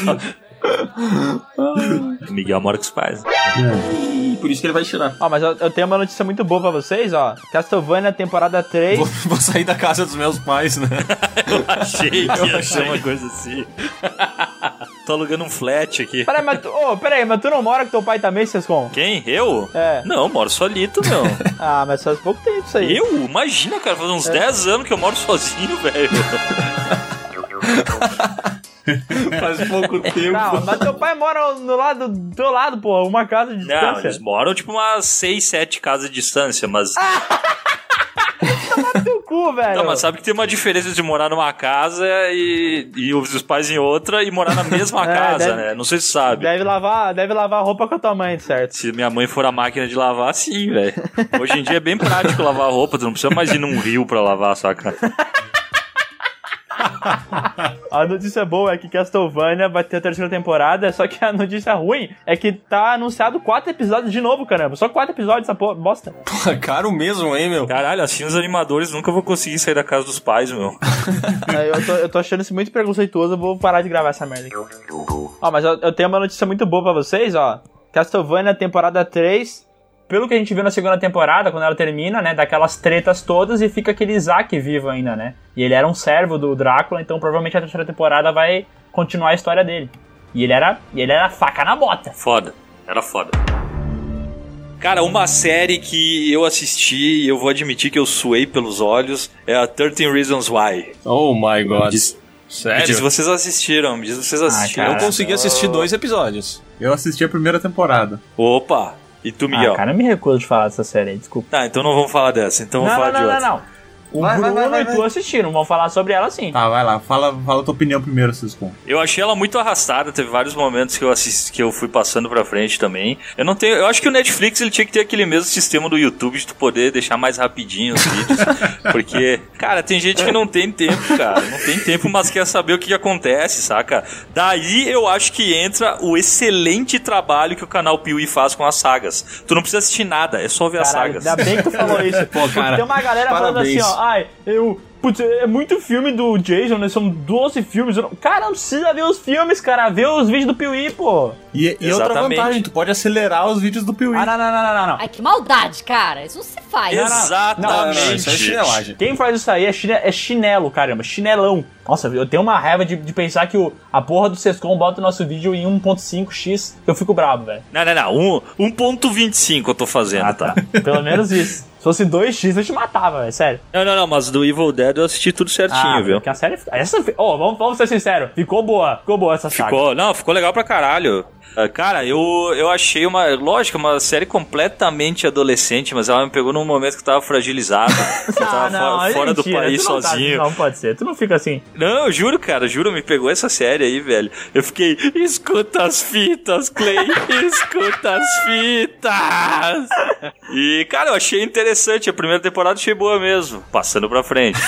Miguel mora com os pais. É. Por isso que ele vai tirar. Ó, mas eu, eu, tenho uma notícia muito boa pra vocês, ó. Castlevania temporada 3. Vou, vou sair da casa dos meus pais, né? eu achei que eu ia ser uma coisa assim. Tô alugando um flat aqui. Peraí, mas tu, oh, peraí, mas tu não mora com teu pai também, Sescom? Quem? Eu? É. Não, moro solito, meu. ah, mas faz pouco tempo isso aí. Eu? Imagina, cara, faz uns é. 10 anos que eu moro sozinho, velho. Faz pouco tempo. Não, mas teu pai mora no lado do teu lado, pô, uma casa de distância. Não, eles moram tipo umas 6, 7 casas de distância, mas. Teu cu, velho. Não, mas sabe que tem uma diferença de morar numa casa e, e os pais em outra e morar na mesma é, casa, deve, né? Não sei se sabe. Deve lavar, deve lavar roupa com a tua mãe, certo? Se minha mãe for a máquina de lavar, sim, velho. Hoje em dia é bem prático lavar roupa, tu não precisa mais ir num rio pra lavar, saca? a notícia boa é que Castlevania vai ter a terceira temporada, só que a notícia ruim é que tá anunciado quatro episódios de novo, caramba. Só quatro episódios essa porra, bosta. Pô, caro mesmo, hein, meu? Caralho, assim os animadores nunca vão conseguir sair da casa dos pais, meu. É, eu, tô, eu tô achando isso muito preconceituoso, eu vou parar de gravar essa merda aqui. Ó, mas eu, eu tenho uma notícia muito boa pra vocês, ó. Castlevania temporada 3 pelo que a gente viu na segunda temporada, quando ela termina, né, daquelas tretas todas e fica aquele Isaac vivo ainda, né? E ele era um servo do Drácula, então provavelmente a terceira temporada vai continuar a história dele. E ele era, ele era faca na bota. Foda, era foda. Cara, uma série que eu assisti e eu vou admitir que eu suei pelos olhos é a 13 Reasons Why. Oh my god. Diz, Sério? Me diz vocês assistiram, me diz vocês ah, assistiram. Ah, eu consegui assistir dois episódios. Eu assisti a primeira temporada. Opa! E tu, Miguel? Ah, cara, eu me recuso de falar dessa série aí, desculpa. Tá, então não vamos falar dessa, então vamos não, falar não, de não, outra. Não, não, O Vai, Bruno vai, vai, e tu assistiram, vão falar sobre ela sim. Tá, vai lá, fala, fala a tua opinião primeiro, Ciscom. Eu achei ela muito arrastada, teve vários momentos que eu assisti, que eu fui passando pra frente também. Eu não tenho, eu acho que o Netflix ele tinha que ter aquele mesmo sistema do YouTube de tu poder deixar mais rapidinho os vídeos, porque, cara, tem gente que não tem tempo, cara, não tem tempo, mas quer saber o que acontece, saca? Daí eu acho que entra o excelente trabalho que o canal Piuí faz com as sagas. Tu não precisa assistir nada, é só ver as Caralho, sagas. ainda bem que tu falou isso. Pô, cara, Tem uma galera falando assim, parabéns. ó, ai, eu. Putz, é muito filme do Jason, né? São 12 filmes. não- Cara, não precisa ver os filmes, cara. Vê os vídeos do Piuí, pô. E, e outra Exatamente. vantagem, tu pode acelerar os vídeos do Piuí. Ah, não, não, não, não, não, não. Ai, que maldade, cara. Isso não se faz. Não, não. Exatamente. Não, isso é chinelagem. Quem faz isso aí é, chine- é chinelo, caramba, chinelão. Nossa, eu tenho uma raiva de, de pensar que o, a porra do Sescom bota o nosso vídeo em 1.5x, eu fico bravo, velho. Não, não, não, um, 1.25 eu tô fazendo, Ah, tá? tá. Pelo menos isso. Se fosse 2x, eu te matava, velho, sério. Não, não, não, mas do Evil Dead eu assisti tudo certinho, ah, viu? Porque a série. Essa, oh, vamos, vamos ser sinceros. Ficou boa. Ficou boa essa saga. Ficou, não, ficou legal pra caralho. Ah, Cara, eu, eu achei uma, lógico, uma série completamente adolescente, mas ela me pegou num momento que eu tava fragilizado. Eu tava Ah, não, fo- é fora do país tá- sozinho. não pode ser. Tu não fica assim. Não, eu juro, cara, juro, me pegou essa série aí, velho. Eu fiquei, escuta as fitas, Clay, escuta as fitas. E, cara, eu achei interessante. A primeira temporada achei boa mesmo, passando pra frente.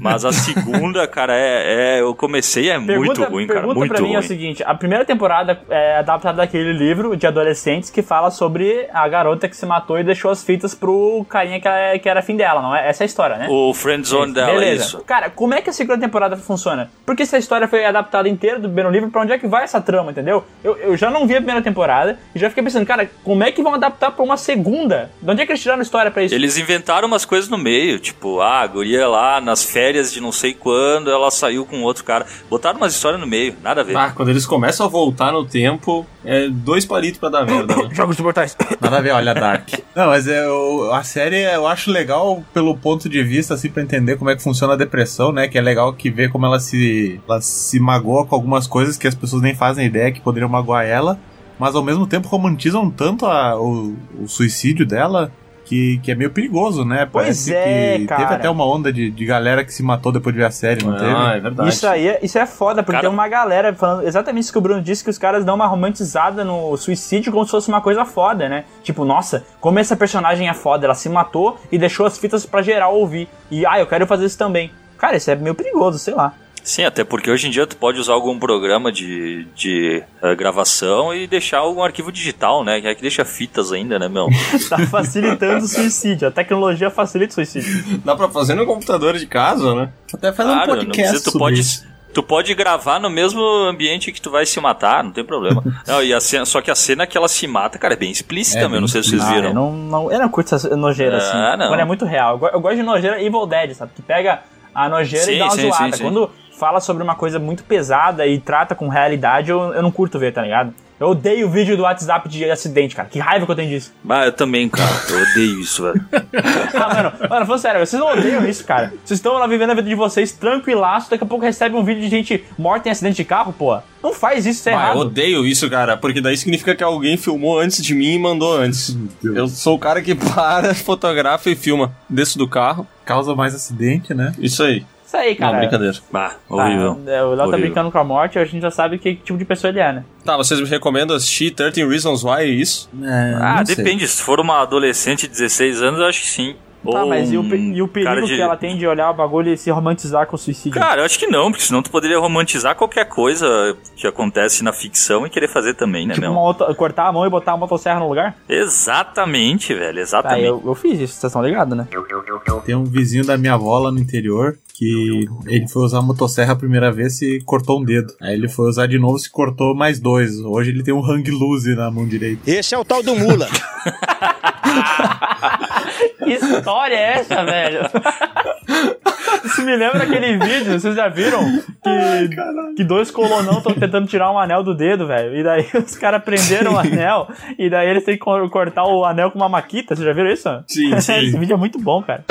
Mas a segunda, cara, é, é eu comecei, é muito ruim, cara, pergunta muito pra mim ruim. é o seguinte: a primeira temporada é adaptada daquele livro de adolescentes que fala sobre a garota que se matou e deixou as fitas pro carinha que, ela- que era fim dela, não é? Essa é a história, né? O friendzone dela, Beleza. isso. Cara, como é que a segunda temporada funciona? Porque se a história foi adaptada inteira do no livro, pra onde é que vai essa trama, entendeu? Eu, eu já não vi a primeira temporada e já fiquei pensando, cara, como é que vão adaptar pra uma segunda? De onde é que eles tiraram a história pra isso? Eles inventaram umas coisas no meio, tipo, ah, a guria lá nas férias de não sei quando, ela saiu com outro cara. Botaram umas histórias no meio, nada a ver. Ah, quando eles começam a voltar no tempo, é dois palitos pra dar merda. né? Jogos de portais. Nada a ver, olha Dark. Não, mas é, o- a série eu acho legal pelo ponto de vista, assim, pra entender como é que funciona a depressão, né? Que é legal que vê como ela se, ela se magoa com algumas coisas que as pessoas nem fazem ideia que poderiam magoar ela, mas ao mesmo tempo romantizam tanto a- o, o suicídio dela. Que, que é meio perigoso, né? Pois Parece é, que cara. teve até uma onda de, de galera que se matou depois de ver a série, não Ah, teve? é verdade. Isso aí, é- isso é foda, porque Cara- tem uma galera falando exatamente isso que o Bruno disse, que os caras dão uma romantizada no suicídio como se fosse uma coisa foda, né? Tipo, nossa, como essa personagem é foda, ela se matou e deixou as fitas pra geral ouvir. E, ah, eu quero fazer isso também. Cara, isso é meio perigoso, sei lá. Sim, até porque hoje em dia tu pode usar algum programa de, de eh, gravação e deixar algum arquivo digital, né? Que é que deixa fitas ainda, né, meu? Tá facilitando o suicídio. A tecnologia facilita o suicídio. Dá pra fazer no computador de casa, né? Até fazer um Claro, não podcast precisa, tu sobre pode, isso. tu pode gravar no mesmo ambiente que tu vai se matar, não tem problema. Não, e a cena, só que a cena que ela se mata, cara, é bem explícita, É, meu, não sei se vocês Ah, viram. eu não, não, eu não curto essa nojeira Ah, assim. não. Quando é muito real. Eu Eu gosto de nojeira Evil Dead, sabe? Que pega a nojeira e Sim, dá uma sim, zoada. sim, sim. Quando fala sobre uma coisa muito pesada e trata com realidade, eu, eu não curto ver, tá ligado? Eu odeio o vídeo do WhatsApp de acidente, cara. Que raiva que eu tenho disso. Ah, eu também, cara, eu odeio isso, velho. Ah, mano, mano, falando sério, vocês não odeiam isso, cara. Vocês estão lá vivendo a vida de vocês tranquilaço, daqui a pouco recebe um vídeo de gente morta em acidente de carro, pô. Não faz isso, isso é Ah, eu errado. odeio isso, cara, porque daí significa que alguém filmou antes de mim e mandou antes. Eu sou o cara que para, fotografa e filma. Desço do carro, Causa mais acidente, né? isso aí. Isso aí, Não, cara. brincadeira. Ah, Tá, horrível. é, o Léo tá brincando com a morte, a gente já sabe que tipo de pessoa ele é, né? Tá, vocês me recomendam assistir 13 Reasons Why isso? É, Ah, não sei. depende. Se for uma adolescente de 16 anos, eu acho que sim. Tá, mas e o, e o perigo de- que ela tem de olhar o bagulho e se romantizar com o suicídio? Cara, eu acho que não, porque senão tu poderia romantizar qualquer coisa que acontece na ficção e querer fazer também, né, tipo, auto- cortar a mão e botar a motosserra no lugar? Exatamente, velho, Tá, exatamente. eu, eu fiz isso, vocês estão ligados, né? Tem um vizinho da minha avó lá no interior que ele foi usar a motosserra a primeira vez e cortou um dedo. Aí ele foi usar de novo e cortou mais dois. Hoje ele tem um hang loose na mão direita. Esse é o tal do mula. Que história é essa, velho? Isso me lembra aquele vídeo, vocês já viram? Que, que dois colonão estão tentando tirar um anel do dedo, velho. E daí os caras prenderam o anel, e daí eles têm que cor- cortar o anel com uma maquita. Vocês já viram isso? Sim, sim. Esse vídeo é muito bom, cara.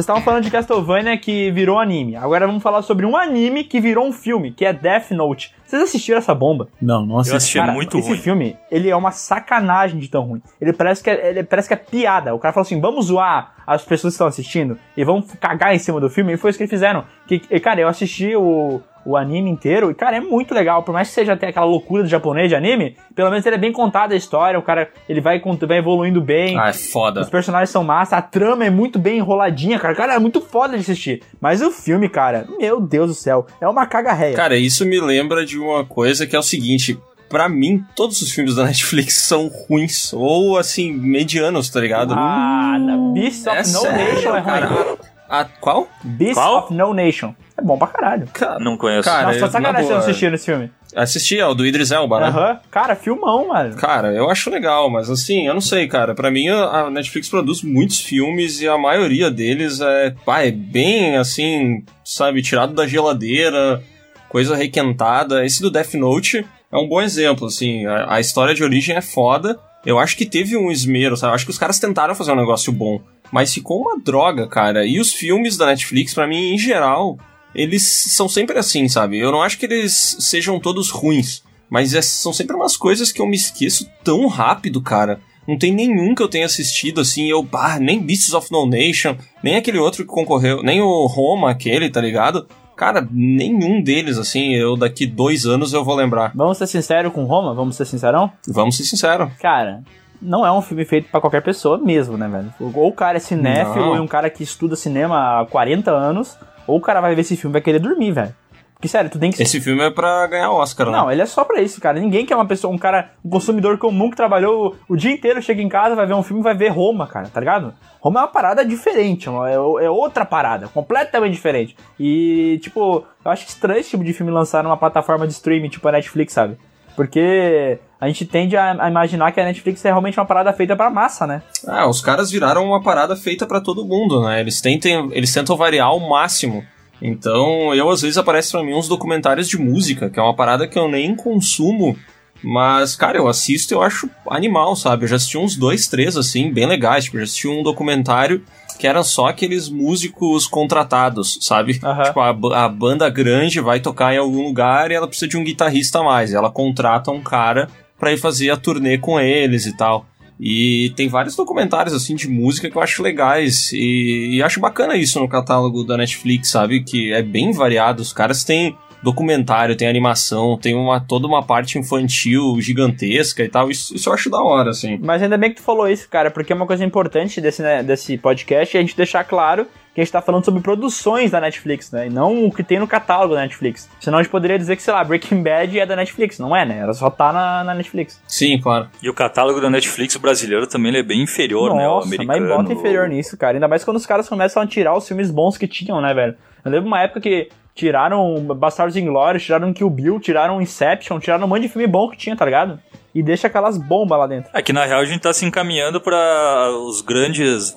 Vocês estavam falando de Castlevania que virou anime. Agora vamos falar sobre um anime que virou um filme, que é Death Note. Vocês assistiram essa bomba? Não, não assisti. Eu assisti, é Cara, muito esse ruim. filme, ele é uma sacanagem de tão ruim. Ele parece que é, ele parece que é piada. O cara falou assim, vamos zoar as pessoas que estão assistindo e vamos cagar em cima do filme. E foi isso que eles fizeram. Que, e, cara, eu assisti o, o anime inteiro e, cara, é muito legal. Por mais que seja até aquela loucura do japonês de anime, pelo menos ele é bem contado a história. O cara, ele vai, vai evoluindo bem. Ah, é foda. Os personagens são massa, a trama é muito bem enroladinha, cara. Cara, é muito foda de assistir. Mas o filme, cara, meu Deus do céu, é uma caga-réia. Cara, isso me lembra de uma coisa que é o seguinte. Pra mim, todos os filmes da Netflix são ruins. Ou, assim, medianos, tá ligado? Ah, Beast of é No sério, Nation é ruim. A, qual? Beast Qual? of No Nation. É bom pra caralho. Cara, Não conheço. Cara, Nossa, só na sacanagem você não assistiu esse filme. assisti, é o do Idris Elba, né? Aham. Cara, filmão, mano. Cara, eu acho legal, mas assim, eu não sei, cara. Pra mim, a Netflix produz muitos filmes e a maioria deles é, pá, é bem assim, sabe, tirado da geladeira, coisa requentada. Esse do Death Note é um bom exemplo, assim. A, a história de origem é foda. Eu acho que teve um esmero, sabe? Eu acho que os caras tentaram fazer um negócio bom, mas ficou uma droga, cara. E os filmes da Netflix, pra mim, em geral, eles são sempre assim, sabe? Eu não acho que eles sejam todos ruins. Mas é- são sempre umas coisas que eu me esqueço tão rápido, cara. Não tem nenhum que eu tenha assistido assim, eu, bah, nem Beasts of No Nation, nem aquele outro que concorreu, nem o Roma, aquele, tá ligado? Cara, nenhum deles, assim, eu daqui dois anos eu vou lembrar. Vamos ser sinceros com Roma? Vamos ser sincerão? Vamos ser sinceros. Cara, não é um filme feito pra qualquer pessoa mesmo, né, velho? Ou o cara é cinéfilo Não. e um cara que estuda cinema há 40 anos, ou o cara vai ver esse filme e vai querer dormir, velho. Porque, sério, tu tem que Esse filme é pra ganhar Oscar, né? Não, ele é só pra isso, cara. Ninguém quer uma pessoa, um cara, um consumidor comum que trabalhou o dia inteiro, chega em casa, vai ver um filme vai ver Roma, cara, tá ligado? Roma é uma parada diferente, é é, é outra parada, completamente diferente. E, tipo, eu acho estranho esse tipo de filme lançar numa plataforma de streaming, tipo a Netflix, sabe? Porque a gente tende a, a imaginar que a Netflix é realmente uma parada feita pra massa, né? Ah, os caras viraram uma parada feita pra todo mundo, né? Eles tentam, eles tentam variar ao máximo. Então, eu às vezes aparece pra mim uns documentários de música, que é uma parada que eu nem consumo, mas cara, eu assisto e eu acho animal, sabe? Eu já assisti uns dois, três assim, bem legais, tipo, eu já assisti um documentário que eram só aqueles músicos contratados, sabe? Aham. Tipo, a, a banda grande vai tocar em algum lugar e ela precisa de um guitarrista a mais, ela contrata um cara pra ir fazer a turnê com eles e tal. E tem vários documentários assim de música que eu acho legais e, e acho bacana isso no catálogo da Netflix, sabe? Que é bem variado. Os caras têm documentário, tem animação, tem uma toda uma parte infantil gigantesca e tal. Isso, isso eu acho da hora, assim. Mas ainda bem que tu falou isso, cara, porque é uma coisa importante desse, né, desse podcast é a gente deixar claro que a gente tá falando sobre produções da Netflix, né? E não o que tem no catálogo da Netflix. Senão a gente poderia dizer que, sei lá, Breaking Bad é da Netflix. Não é, né? Ela só tá na, na Netflix. Sim, claro. E o catálogo da Netflix brasileiro também é bem inferior, né? Nossa, americano. mas bota inferior nisso, cara. Ainda mais quando os caras começam a tirar os filmes bons que tinham, né, velho? Eu lembro uma época que tiraram Bastardos Inglórios, tiraram Kill Bill, tiraram Inception, tiraram um monte de filme bom que tinha, tá ligado? E deixa aquelas bombas lá dentro. É que na real a gente tá se encaminhando pra os grandes.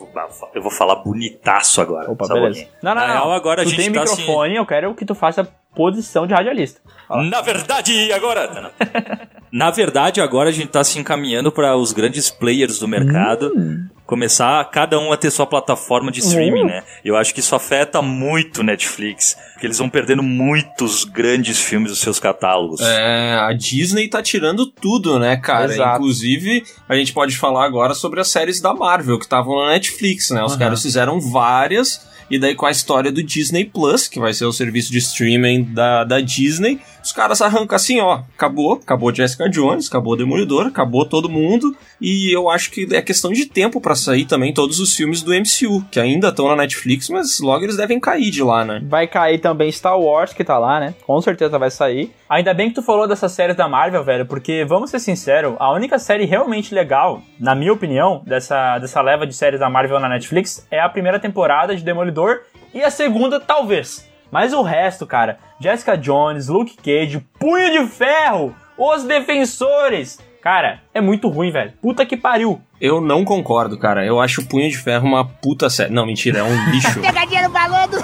Eu vou falar bonitaço agora. Opa, beleza. Não, não, Na não. real, agora a tu gente tem tá se- microfone, eu quero que tu faça posição de radialista. Na verdade, agora. Na verdade, agora a gente tá se encaminhando para os grandes players do mercado. Hum. Começar cada um a ter sua plataforma de streaming, né? Eu acho que isso afeta muito o Netflix. Porque eles vão perdendo muitos grandes filmes dos seus catálogos. É, a Disney tá tirando tudo, né, cara? Exato. Inclusive, a gente pode falar agora sobre as séries da Marvel que estavam na Netflix, né? Os caras fizeram várias, e daí com a história do Disney Plus, que vai ser o serviço de streaming da, da Disney, os caras arrancam assim, ó, acabou, acabou Jessica Jones, acabou Demolidor, acabou todo mundo, e eu acho que é questão de tempo pra sair também todos os filmes do MCU, que ainda estão na Netflix, mas logo eles devem cair de lá, né? Vai cair também Star Wars, que tá lá, né? Com certeza vai sair. Ainda bem que tu falou dessa série da Marvel, velho, porque, vamos ser sinceros, a única série realmente legal, na minha opinião, dessa, dessa leva de séries da Marvel na Netflix é a primeira temporada de Demolidor e a segunda, talvez. Mas o resto, cara, Jessica Jones, Luke Cage, Punho de Ferro, Os Defensores. Cara, é muito ruim, velho. Puta que pariu. Eu não concordo, cara. Eu acho o Punho de Ferro uma puta série. Não, mentira, é um lixo. Pegadinha no balão do...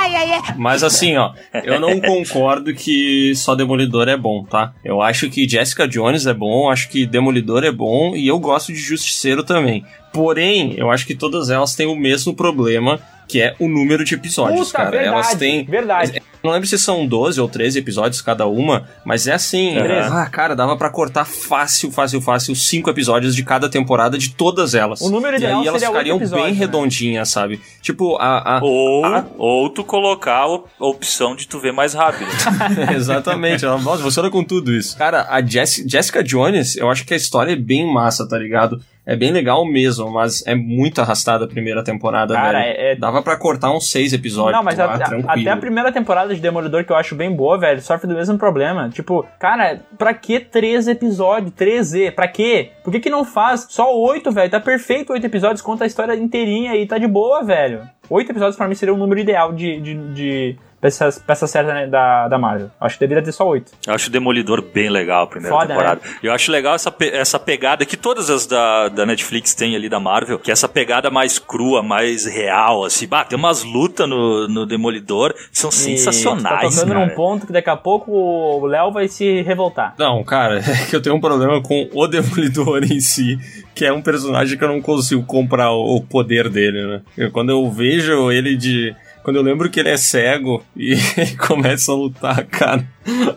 Ai, Mas assim, ó, eu não concordo que só Demolidor é bom, tá? Eu acho que Jessica Jones é bom, acho que Demolidor é bom e eu gosto de Justiceiro também. Porém, eu acho que todas elas têm o mesmo problema que é o número de episódios, Puta, cara. verdade, Elas têm. verdade. Não lembro se são 12 ou 13 episódios cada uma, mas é assim. Treze. Ah, cara, dava pra cortar fácil, fácil, fácil cinco episódios de cada temporada de todas elas. O número e ideal aí elas ficariam episódios, bem né? redondinhas, sabe? Tipo, a. a Ou, a- ou tu colocar a op- a opção de tu ver mais rápido. Exatamente. Ela, nossa, funciona com tudo isso. Cara, a Jess- Jessica Jones, eu acho que a história é bem massa, tá ligado? É bem legal mesmo, mas é muito arrastada a primeira temporada, Cara, velho. é- é- Dava pra cortar uns seis episódios. Não, mas lá, a- a- tranquilo. até a primeira temporada de Demolidor, que eu acho bem boa, velho, sofre do mesmo problema. Tipo, cara, pra que 13 episódios? 13? Pra quê? Por que, que não faz só 8, velho? Tá perfeito 8 episódios, conta a história inteirinha e tá de boa, velho. 8 episódios pra mim seria o número ideal de. de, de pra essa, pra essa série né, da, da Marvel. Acho que deveria ter só 8. Eu acho o Demolidor bem legal a primeira Foda, temporada. Eu acho legal essa, pe- essa pegada que todas as da, da Netflix têm ali da Marvel, que é essa pegada mais crua, mais real, assim. Bah, tem umas lutas no, no Demolidor que são E sensacionais, Tá tocando cara. num ponto que daqui a pouco o Léo vai se revoltar. Não, cara, é que eu tenho um problema com o Demolidor em si, que é um personagem que eu não consigo comprar o, o poder dele, né? Eu, quando eu vejo ele de. Quando eu lembro que ele é cego e começa a lutar, cara,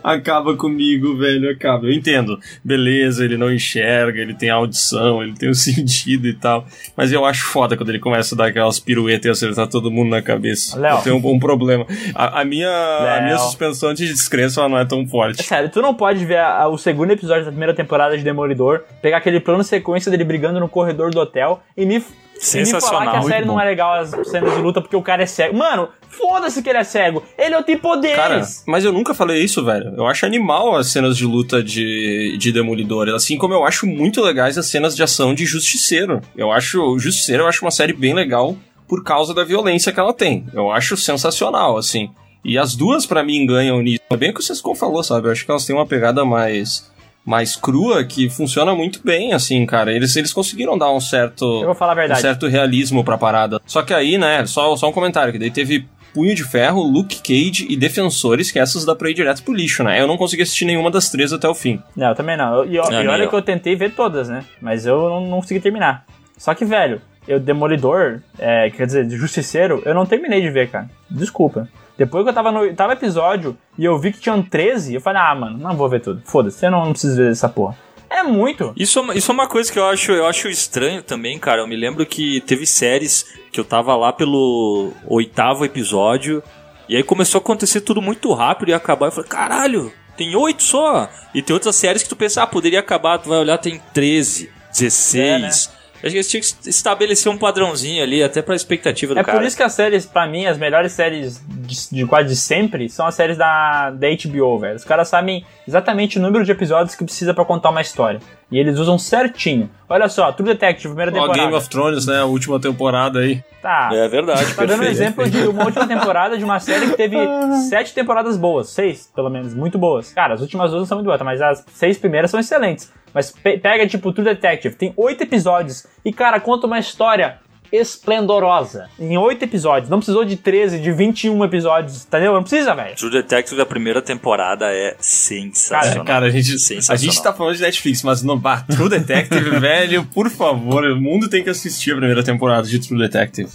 acaba comigo, velho, acaba. Eu entendo, beleza, ele não enxerga, ele tem audição, ele tem o sentido e tal, mas eu acho foda quando ele começa a dar aquelas piruetas e acertar todo mundo na cabeça. Léo. Eu tenho um, um problema. A, a minha, a minha suspensão de descrença ela não é tão forte. Sério, tu não pode ver a- a- o segundo episódio da primeira temporada de Demolidor, pegar aquele plano sequência dele brigando no corredor do hotel e me, e me Sensacional, falar que a série não é legal as cenas de luta porque o cara é cego. Mano, foda-se que ele é cego. Ele não tem Cara, poderes. mas eu nunca falei isso, velho. Eu acho animal as cenas de luta de, de Demolidor. Assim como eu acho muito legais as cenas de ação de Justiceiro. Eu acho. Justiceiro eu acho uma série bem legal por causa da violência que ela tem. Eu acho sensacional, assim. E as duas, pra mim, ganham nisso. É bem o que o Sescon falou, sabe? Eu acho que elas têm uma pegada mais. Mais crua que funciona muito bem, assim, cara. Eles, eles conseguiram dar um certo Eu vou falar a um verdade. certo realismo pra parada. Só que aí, né, só, só um comentário, que daí teve Punho de Ferro, Luke Cage e Defensores, que essas dá pra ir direto pro lixo, né? Eu não consegui assistir nenhuma das três até o fim. Não, eu também não. E, e É, olha que eu tentei ver todas, né? Mas eu não, não consegui terminar. Só que, velho, eu Demolidor, é, quer dizer, de Justiceiro, eu não terminei de ver, cara. Desculpa. Depois que eu tava no oitavo episódio e eu vi que tinham 13, eu falei, ah, mano, não vou ver tudo. Foda-se, eu não, não preciso ver essa porra. É muito. Isso, é uma- isso é uma coisa que eu acho, eu acho estranho também, cara. Eu me lembro que teve séries que eu tava lá pelo oitavo episódio, e aí começou a acontecer tudo muito rápido e acabar. Eu falei, caralho, tem oito só. E tem outras séries que tu pensa, ah, poderia acabar, tu vai olhar, tem 13, 16. Acho que eles tinham que estabelecer um padrãozinho ali, até pra expectativa do É cara. por isso que as séries, pra mim, as melhores séries de, de quase de sempre são as séries da, da HBO, velho. Os caras sabem exatamente o número de episódios que precisa pra contar uma história. E eles usam certinho. Olha só, True Detective, primeira Ó, temporada. Game of Thrones, né? A última temporada aí. Tá. É verdade, Tá dando um exemplo de uma última temporada de uma série que teve sete temporadas boas. Seis, pelo menos, muito boas. Cara, as últimas duas não são muito boas, mas as seis primeiras são excelentes. Mas pe- pega, tipo, True Detective, tem oito episódios. E, cara, conta uma história esplendorosa. Em oito episódios. Não precisou de 13, de 21 episódios, entendeu? Não precisa, velho. True Detective da primeira temporada é sensacional. Cara, a gente, a Sensacional. gente tá falando de Netflix, mas no bah, True Detective, velho, por favor, o mundo tem que assistir a primeira temporada de True Detective.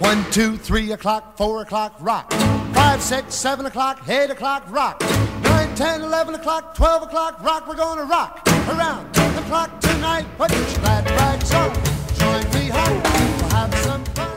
One, two, three o'clock, four o'clock, rock. Five, six, seven o'clock, eight o'clock, rock. Nine, ten, eleven o'clock, twelve o'clock, rock. We're gonna rock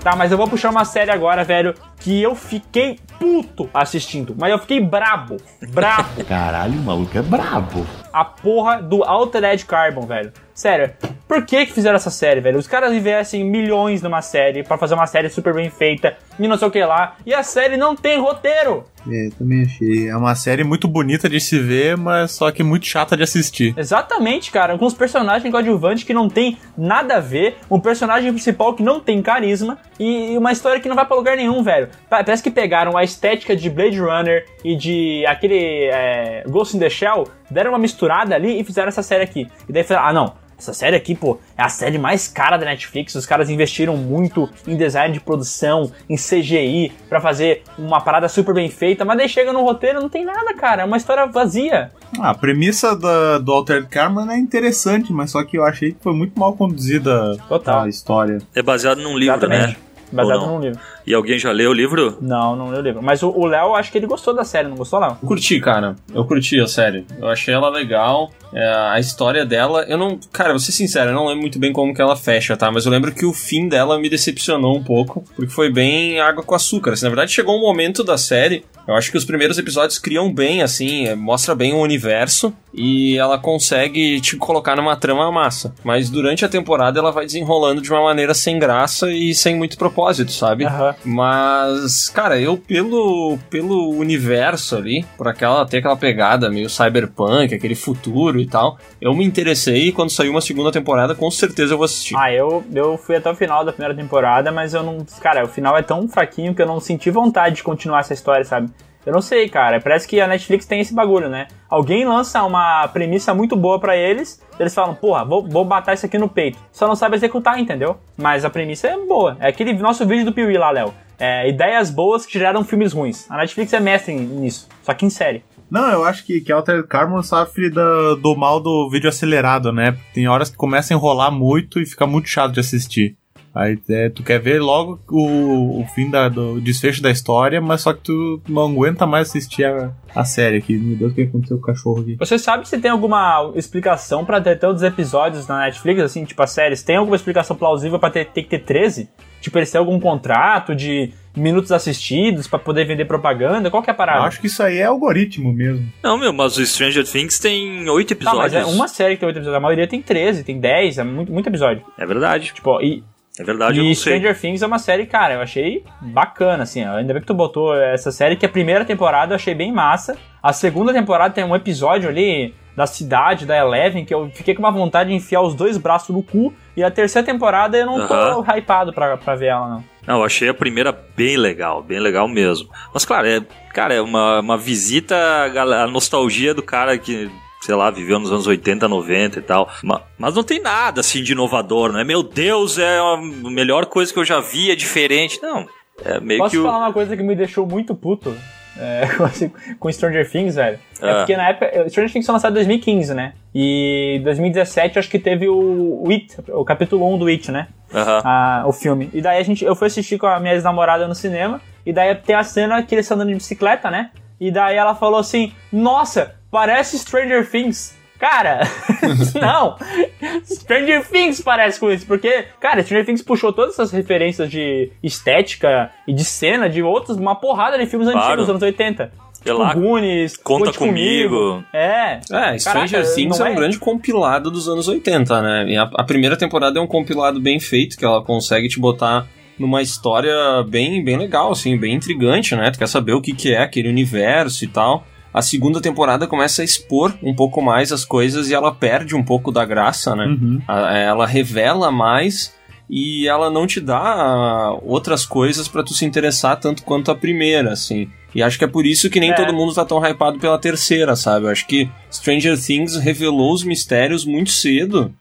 Tá, mas eu vou puxar uma série agora, velho, que eu fiquei puto assistindo. Mas eu fiquei brabo. Brabo. Caralho, o maluco é brabo. a porra do Altered Carbon, velho. Sério, por que que fizeram essa série, velho? Os caras investem milhões numa série pra fazer uma série super bem feita e não sei o que lá, e a série não tem roteiro. É, também achei. É uma série muito bonita de se ver, mas só que muito chata de assistir. Exatamente, cara, com os personagens coadjuvantes que não tem nada a ver, um personagem principal que não tem carisma e uma história que não vai pra lugar nenhum, velho. Pa- Parece que pegaram a estética de Blade Runner e de aquele é, Ghost in the Shell, deram uma misturada ali e fizeram essa série aqui. E daí falaram, ah não, essa série aqui, pô, é a série mais cara da Netflix. Os caras investiram muito em design de produção, em CGI, pra fazer uma parada super bem feita, mas daí chega no roteiro não tem nada, cara. É uma história vazia. Ah, a premissa da, do Altered Carbon é interessante, mas só que eu achei que foi muito mal conduzida Total. a história. É baseado num livro, Exatamente. né? Baseado num livro. E alguém já leu o livro? Não, não leu o livro. Mas o Léo, acho que ele gostou da série, não gostou, Léo? Eu curti, cara. Eu curti a série. Eu achei ela legal. É, a história dela, eu não. Cara, vou ser sincero, eu não lembro muito bem como que ela fecha, tá? Mas eu lembro que o fim dela me decepcionou um pouco, porque foi bem água com açúcar. Assim, na verdade, chegou um momento da série. Eu acho que os primeiros episódios criam bem, assim, é, mostra bem o universo e ela consegue te colocar numa trama massa. Mas durante a temporada ela vai desenrolando de uma maneira sem graça e sem muito propósito, sabe? Aham. Mas, cara, eu pelo, pelo universo ali, por aquela ter aquela pegada meio cyberpunk, aquele futuro e tal, eu me interessei e quando saiu uma segunda temporada, com certeza eu vou assistir. Ah, eu, eu fui até o final da primeira temporada, mas eu não. Cara, o final é tão fraquinho que eu não senti vontade de continuar essa história, sabe? Eu não sei, cara. Parece que a Netflix tem esse bagulho, né? Alguém lança uma premissa muito boa pra eles, eles falam, porra, vou, vou matar isso aqui no peito. Só não sabe executar, entendeu? Mas a premissa é boa. É aquele nosso vídeo do Piuí lá, Léo. É, ideias boas que geraram filmes ruins. A Netflix é mestre nisso, só que em série. Não, eu acho que, que Altered Carbon sofre da- do mal do vídeo acelerado, né? Tem horas que começa a enrolar muito e fica muito chato de assistir. Aí é, tu quer ver logo o, o fim da, do desfecho da história, mas só que tu não aguenta mais assistir a, a série aqui. Meu Deus, o que aconteceu com o cachorro aqui? Você sabe se tem alguma explicação pra ter tantos episódios na Netflix, assim, tipo as séries? Tem alguma explicação plausível pra ter, ter que ter 13? Tipo, eles têm algum contrato de minutos assistidos pra poder vender propaganda? Qual que é a Eu parada? acho que isso aí é algoritmo mesmo. Não, meu, mas o Stranger Things tem oito Tá, mas episódios. é uma série que tem 8 episódios. A maioria tem 13, tem 10, é muito, muito episódio. É verdade. Tipo, e, É verdade, eu e não sei. Stranger Things é uma série, cara, eu achei bacana, assim. Ainda bem que tu botou essa série, que a primeira temporada eu achei bem massa. A segunda temporada tem um episódio ali da cidade, da Eleven, que eu fiquei com uma vontade de enfiar os dois braços no cu. E a terceira temporada eu não tô hypado pra, pra ver ela, não. Não, eu achei a primeira bem legal, bem legal mesmo. Mas, claro, é, cara, é uma, uma visita à nostalgia do cara que, sei lá, viveu nos anos 80, 90 e tal. Ma- Mas, não tem nada, assim, de inovador, não é? Meu Deus, é a melhor coisa que eu já vi, é diferente. Não, é meio Posso que o... falar uma coisa que me deixou muito puto é, com Stranger Things, velho? É Ah. porque na época. Stranger Things foi lançado em 2015, né? E 2017 acho que teve o, o It, o capítulo 1 do It, né? Aham. a- o filme. E daí a gente, eu fui assistir com a minha ex-namorada no cinema, e daí tem a cena que eles estão andando de bicicleta, né? E daí ela falou assim: Nossa, parece Stranger Things. Cara, não! Stranger Things parece com isso, porque, cara, Stranger Things puxou todas essas referências de estética e de cena de outros, uma porrada de filmes Claro. antigos, anos 80. Sei lá, Tipo Goonies, Conta Conte Comigo. É. É, Stranger Caraca, Things é um é? grande compilado dos anos 80, né? E a, a primeira temporada é um compilado bem feito, que ela consegue te botar numa história bem, bem legal, assim, bem intrigante, né? Tu quer saber o que, que é aquele universo e tal. A segunda temporada começa a expor um pouco mais as coisas e ela perde um pouco da graça, né? Uhum. A- Ela revela mais e ela não te dá ah, outras coisas pra tu se interessar tanto quanto a primeira, assim. E acho que é por isso que nem É. todo mundo tá tão hypado pela terceira, sabe? Eu acho que Stranger Things revelou os mistérios muito cedo.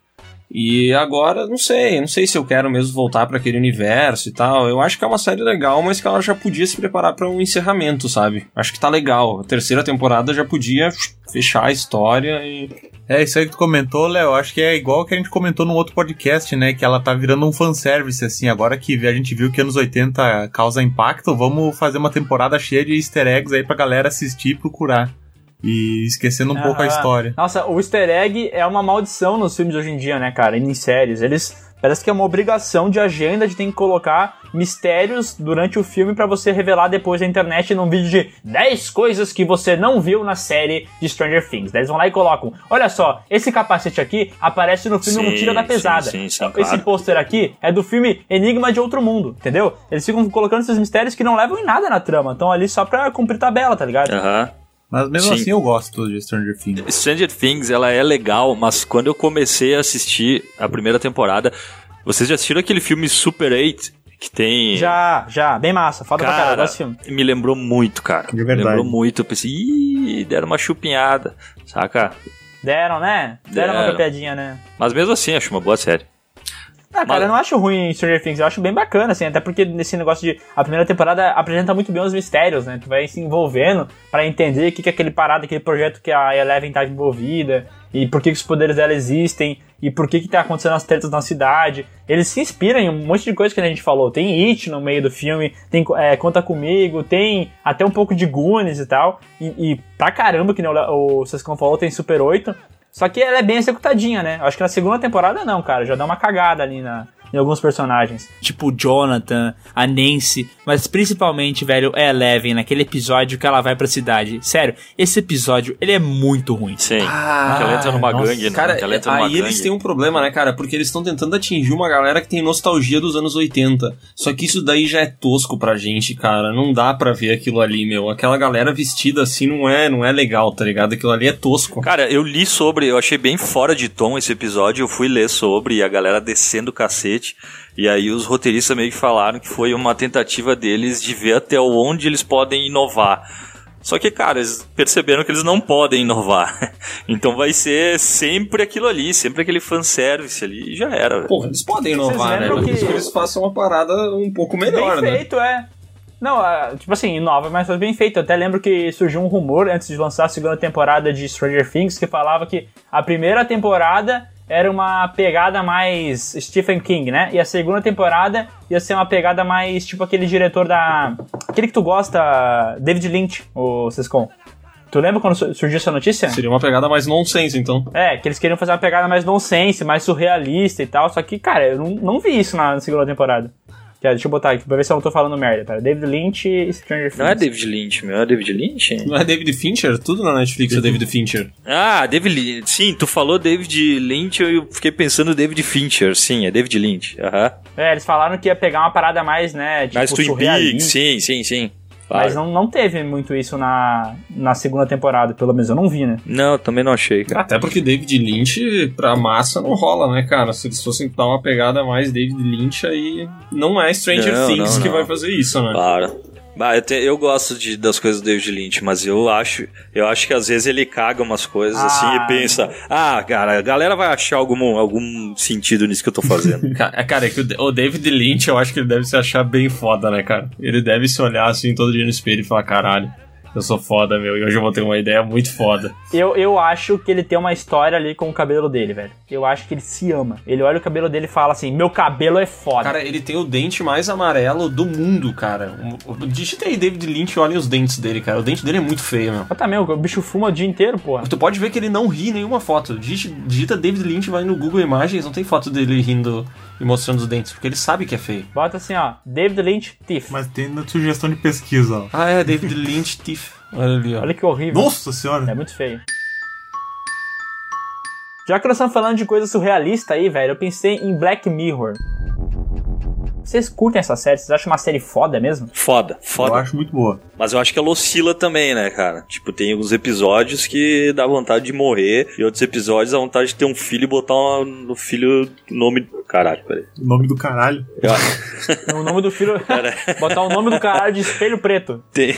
E agora, não sei, não sei se eu quero mesmo voltar pra aquele universo e tal. Eu acho que é uma série legal, mas que ela já podia se preparar pra um encerramento, sabe? Acho que tá legal. A terceira temporada já podia fechar a história e É, isso aí que tu comentou, Léo, acho que é igual que a gente comentou num outro podcast, né? Que ela tá virando um fanservice, assim. Agora que a gente viu que anos 80 causa impacto, vamos fazer uma temporada cheia de easter eggs aí pra galera assistir e procurar. E esquecendo um pouco a história. Nossa, o easter egg é uma maldição nos filmes hoje em dia, né, cara? E em séries. Eles. Parece que é uma obrigação de agenda de ter que colocar mistérios durante o filme pra você revelar depois na internet num vídeo de 10 coisas que você não viu na série de Stranger Things. Daí eles vão lá e colocam: Olha só, esse capacete aqui aparece no filme Sim, Mentira da Pesada. sim, sim, esse claro. pôster aqui é do filme Enigma de Outro Mundo, entendeu? Eles ficam colocando esses mistérios que não levam em nada na trama. Estão ali só pra cumprir tabela, tá ligado? Aham. Mas mesmo Sim. assim eu gosto de Stranger Things. Stranger Things, ela é legal, mas quando eu comecei a assistir a primeira temporada, vocês já assistiram aquele filme Super 8 que tem Já, já, bem massa. Foda pra caralho, Cara, gosto desse filme. me lembrou muito, cara. De Me verdade. lembrou muito. Eu pensei, ih, deram uma chupinhada, saca? Deram, né? Deram uma Deram. copiadinha, né? Mas mesmo assim, acho uma boa série. Ah, cara, eu não acho ruim Stranger Things, eu acho bem bacana, assim, até porque nesse negócio de. A primeira temporada apresenta muito bem os mistérios, né? Tu vai se envolvendo pra entender o que, que é aquele parado, aquele projeto que a Eleven tá envolvida, e por que, que os poderes dela existem, e por que, que tá acontecendo as tretas na cidade. Eles se inspiram em um monte de coisa que a gente falou. Tem It no meio do filme, tem é, Conta Comigo, tem até um pouco de Goonies e tal. E, e pra caramba, que o, o Sescon falou, tem Super 8. Só que ela é bem executadinha, né? Acho que na segunda temporada não, cara. Já dá uma cagada ali na, em alguns personagens. Tipo o Jonathan, a Nancy, mas principalmente, velho, a Eleven, naquele episódio que ela vai pra cidade. Sério, esse episódio, ele é muito ruim. Sim. Ah, que ela entra numa nossa. gangue, né? Cara, que ela entra numa aí eles gangue. têm um problema, né, cara? Porque eles estão tentando atingir uma galera que tem nostalgia dos anos 80. Só que isso daí já é tosco pra gente, cara. Não dá pra ver aquilo ali, meu. Aquela galera vestida assim não é, não é legal, tá ligado? Aquilo ali é tosco. Cara, eu li sobre, eu achei bem fora de tom esse episódio, eu fui ler sobre e a galera descendo o cacete. E aí os roteiristas meio que falaram que foi uma tentativa deles de ver até onde eles podem inovar. Só que, cara, eles perceberam que eles não podem inovar. Então vai ser sempre aquilo ali, sempre aquele fanservice ali e já era. Porra, eles podem inovar, né? que- que eles façam uma parada um pouco melhor, bem né? feito, é. Não, ah, tipo assim, inova, mas foi bem feito. Eu até lembro que surgiu um rumor antes de lançar a segunda temporada de Stranger Things que falava que a primeira temporada era uma pegada mais Stephen King, né? E a segunda temporada ia ser uma pegada mais tipo aquele diretor da. Aquele que tu gosta, David Lynch, o Sescon. Tu lembra quando su- surgiu essa notícia? Seria uma pegada mais nonsense, então. É, que eles queriam fazer uma pegada mais nonsense, mais surrealista e tal. Só que, cara, eu não, não vi isso na segunda temporada. Que é, Deixa eu botar aqui pra ver se eu não tô falando merda. Pera. David Lynch e Stranger Things. Não é David Lynch, meu, é David Lynch? Não é David Fincher? Tudo na Netflix é David Fincher. Ah, David Lynch. Sim, tu falou David Lynch, eu fiquei pensando David Fincher. Sim, é David Lynch. Aham. É, eles falaram que ia pegar uma parada mais, né, tipo, Mas Twin Peaks, sim, sim, sim. Claro. Mas não, não teve muito isso na, na segunda temporada, pelo menos eu não vi, né? Não, também não achei, cara. Até porque David Lynch, pra massa, não rola, né, cara? Se eles fossem dar uma pegada mais David Lynch, aí não é Stranger Não, Things não, que não. vai fazer isso, né? Claro. Bah, eu, te- eu gosto de, das coisas do David Lynch, mas eu acho, eu acho que às vezes ele caga umas coisas assim Ah, e pensa, ah, cara, a galera vai achar algum, algum sentido nisso que eu tô fazendo. Ca- é, Cara, é que o o David Lynch, eu acho que ele deve se achar bem foda, né, cara? Ele deve se olhar assim todo dia no espelho e falar, caralho, eu sou foda, meu, e hoje eu vou ter uma ideia muito foda. Eu, eu acho que ele tem uma história ali com o cabelo dele, velho. Eu acho que ele se ama. Ele olha o cabelo dele e fala assim: meu cabelo é foda. Cara, ele tem o dente mais amarelo do mundo, cara. Digita aí David Lynch e olhem os dentes dele, cara. O dente dele é muito feio, meu. Mas também, o bicho fuma o dia inteiro, porra. Tu pode ver que ele não ri em nenhuma foto. Digita, digita David Lynch, vai no Google Imagens, não tem foto dele rindo e mostrando os dentes, porque ele sabe que é feio. Bota assim, ó, David Lynch Tiff. Mas tem na sugestão de pesquisa, ó. Ah, é, David Lynch Tiff. Olha ali, ó. Olha que horrível. Nossa senhora! É muito feio. Já que nós estamos falando de coisa surrealista aí, velho, eu pensei em Black Mirror. Vocês curtem essa série? Vocês acham uma série foda mesmo? foda, Eu foda. acho muito boa. Mas eu acho que ela oscila também, né, cara? Tipo, tem alguns episódios que dá vontade de morrer e outros episódios dá vontade de ter um filho e botar uma- no filho o nome. Caralho, peraí. O nome do caralho. Eu, O nome do filho. Botar o nome do caralho de espelho preto. tem-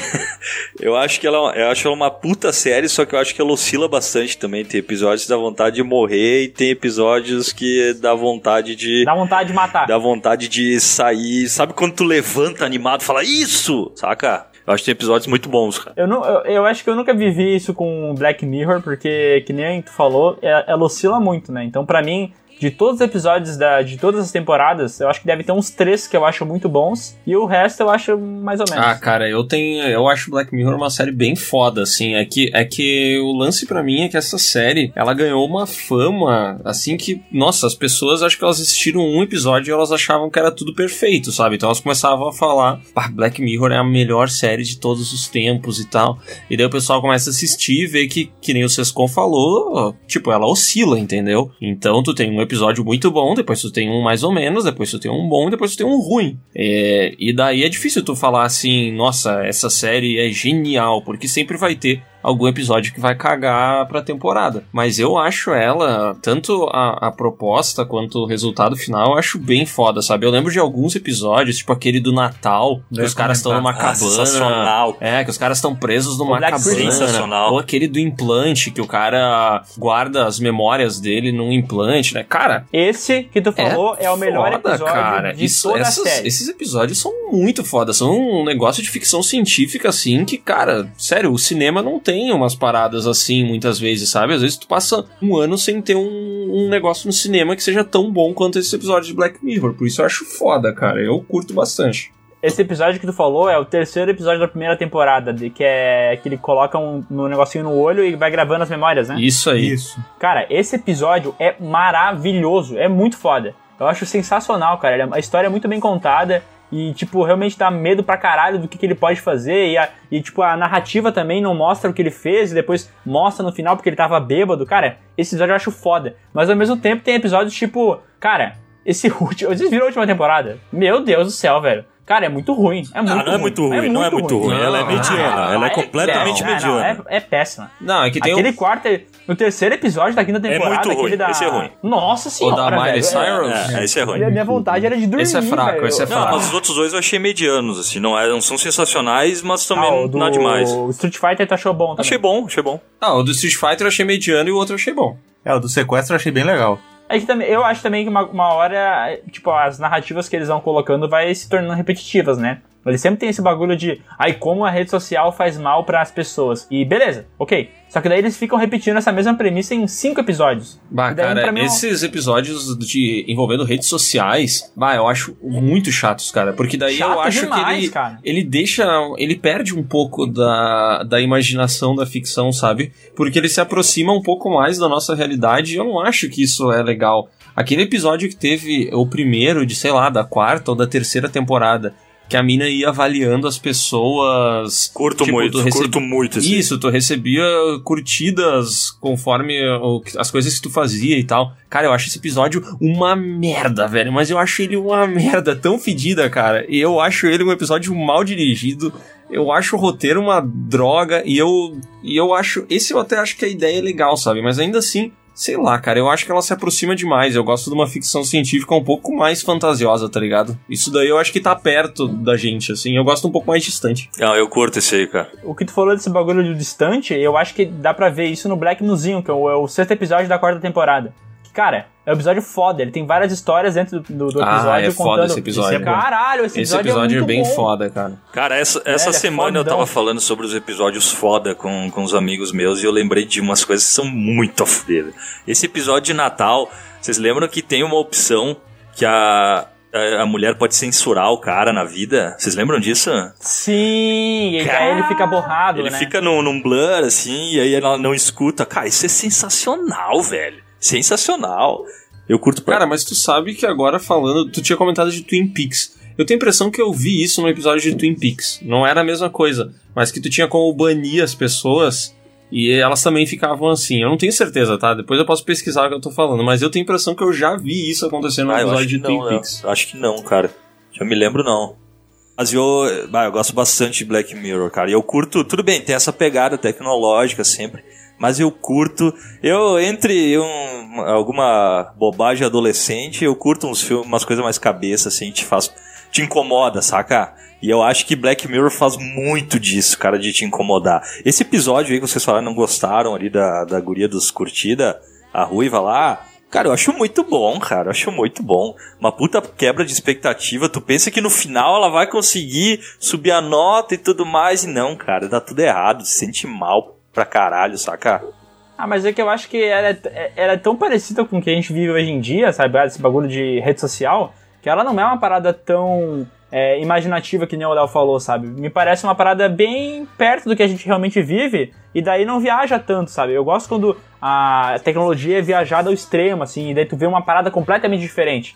eu acho que ela, eu acho ela uma puta série, só que eu acho que ela oscila bastante também. Tem episódios que dá vontade de morrer e tem episódios que dá vontade de. Dá vontade de matar. Dá vontade de sair. Sabe quando tu levanta animado fala isso? Saca? Eu acho que tem episódios muito bons, cara. Eu, não, eu, eu acho que eu nunca vivi isso com Black Mirror, porque, que nem tu falou, é- ela oscila muito, né? Então, pra mim, de todos os episódios da, de todas as temporadas, eu acho que deve ter uns três que eu acho muito bons, e o resto eu acho mais ou menos. Ah, cara, eu tenho. Eu acho Black Mirror uma série bem foda, assim. É que, é que o lance pra mim é que essa série ela ganhou uma fama, assim que, nossa, as pessoas acho que elas assistiram um episódio e elas achavam que era tudo perfeito, sabe? Então elas começavam a falar, "Pá, Black Mirror é a melhor série de todos os tempos e tal. E daí o pessoal começa a assistir e vê que, que nem o Sescon falou, tipo, ela oscila, entendeu? Então tu tem um episódio muito bom, depois tu tem um mais ou menos, depois tu tem um bom, depois tu tem um ruim. É, e daí é difícil tu falar assim, nossa, essa série é genial, porque sempre vai ter algum episódio que vai cagar pra temporada. Mas eu acho ela, tanto a, a proposta quanto o resultado final, eu acho bem foda, sabe? Eu lembro de alguns episódios, tipo aquele do Natal, que os caras estão numa Ah, cabana. sensacional. É, que os caras estão presos numa Black cabana. Christmas. Sensacional. Ou aquele do implante, que o cara guarda as memórias dele num implante, né? Cara, Esse que tu falou é, o melhor foda, episódio cara. de Isso- toda essas- a série. Esses episódios são muito foda. São um negócio de ficção científica, assim, que, cara, sério, o cinema não tem umas paradas assim muitas vezes, sabe? Às vezes tu passa um ano sem ter um, um negócio no cinema que seja tão bom quanto esse episódio de Black Mirror. Por isso eu acho foda, cara. Eu curto bastante. Esse episódio que tu falou é o terceiro episódio da primeira temporada, de, que é que ele coloca um, um negocinho no olho e vai gravando as memórias, né? Isso aí. Isso. Cara, esse episódio é maravilhoso, é muito foda. Eu acho sensacional, cara. É- A história é muito bem contada e, tipo, realmente dá medo pra caralho do que, que ele pode fazer. E, a, e, tipo, a narrativa também não mostra o que ele fez e depois mostra no final porque ele tava bêbado. Cara, esse episódio eu acho foda. Mas ao mesmo tempo tem episódios tipo, cara, esse último. Vocês viram a última temporada? Meu Deus do céu, velho. Cara, é muito ruim. É muito Ah, não é muito ruim, não é muito ruim. Ela é Não, mediana, ela é completamente não, não, mediana. é, é péssima. Não, é que tem Aquele o, quarto, no terceiro episódio da quinta temporada, muito ruim, da. esse é ruim. Nossa o senhora. da Miley Cyrus. É, esse é ruim. E a minha vontade era de dormir. Esse é fraco, velho. esse é Não, fraco. mas os outros dois eu achei medianos, assim, não, é, não são sensacionais, mas também Ah, o do nada demais. Street Fighter tu achou bom também. Achei bom, achei bom. Ah, o do Street Fighter eu achei mediano e o outro eu achei bom. É, o do sequestro eu achei bem legal. É também, eu acho também que uma, uma hora, tipo, as narrativas que eles vão colocando vai se tornando repetitivas, né? Eles sempre tem esse bagulho de, ai, como a rede social faz mal para as pessoas. E beleza, ok. Só que daí eles ficam repetindo essa mesma premissa em cinco episódios. Bah, daí, cara, mim, é esses episódios de envolvendo redes sociais, bah, eu acho muito chatos, cara. Porque daí eu Chato acho demais, que ele, cara. ele deixa. Ele perde um pouco da, da imaginação da ficção, sabe? Porque ele se aproxima um pouco mais da nossa realidade e eu não acho que isso é legal. Aquele episódio que teve o primeiro de, sei lá, da quarta ou da terceira temporada. Que a mina ia avaliando as pessoas. Curto Tipo, muito, tu recebe- curto muito esse. Isso, tu recebia curtidas conforme as coisas que tu fazia e tal. Cara, eu acho esse episódio uma merda, velho. Mas eu acho ele uma merda tão fedida, cara. E eu acho ele um episódio mal dirigido. Eu acho o roteiro uma droga. E eu. E eu acho. Esse eu até acho que a ideia é legal, sabe? Mas ainda assim. Sei lá, cara, eu acho que ela se aproxima demais. Eu gosto de uma ficção científica um pouco mais fantasiosa, tá ligado? Isso daí eu acho que tá perto da gente, assim. Eu gosto um pouco mais distante. Não, eu curto esse aí, cara. O que tu falou desse bagulho do distante, eu acho que dá pra ver isso no Black Museum, que é o, é o sexto episódio da quarta temporada. Cara, é um episódio foda. Ele tem várias histórias dentro do, do, do episódio Ah, é foda contando. esse episódio. Caralho, esse Esse episódio, episódio é, é, bem bom. foda, cara. Cara, essa, essa é semana eu fodão. tava falando sobre os episódios foda com, com os amigos meus e eu lembrei de umas coisas que são muito a fuder. Esse episódio de Natal, vocês lembram que tem uma opção que a, a, a mulher pode censurar o cara na vida? Vocês lembram disso? Sim, e aí ele fica borrado, Ele né? fica num, num blur, assim, e aí ela não escuta. Cara, isso é sensacional, velho. Sensacional. Eu curto pra... Cara, mas tu sabe que agora falando, tu tinha comentado de Twin Peaks. Eu tenho a impressão que eu vi isso no episódio de Twin Peaks. Não era a mesma coisa, mas que tu tinha como banir as pessoas e elas também ficavam assim. Eu não tenho certeza, tá? Depois eu posso pesquisar o que eu tô falando, mas eu tenho a impressão que eu já vi isso acontecendo no Ah, eu episódio de que Twin não, né? Peaks. Acho que não, cara. Já me lembro, não. Mas eu, eu gosto bastante de Black Mirror, cara. E eu curto, tudo bem, tem essa pegada tecnológica sempre. Mas eu curto, eu, entre um, alguma bobagem adolescente, eu curto uns filmes, umas coisas mais cabeça, assim, te faz, te incomoda, saca? E eu acho que Black Mirror faz muito disso, cara, de te incomodar. Esse episódio aí que vocês falaram, não gostaram ali da, da guria dos curtida, a ruiva lá, Cara, eu acho muito bom, cara. Eu acho muito bom. Uma puta quebra de expectativa. Tu pensa que no final ela vai conseguir subir a nota e tudo mais. E não, cara, dá tudo errado. Se sente mal pra caralho, saca? Ah, mas é que eu acho que ela é, ela é tão parecida com o que a gente vive hoje em dia, sabe? Esse bagulho de rede social, que ela não é uma parada tão é, imaginativa que nem o Léo falou, sabe? Me parece uma parada bem perto do que a gente realmente vive e daí não viaja tanto, sabe? Eu gosto quando a tecnologia é viajada ao extremo, assim, e daí tu vê uma parada completamente diferente.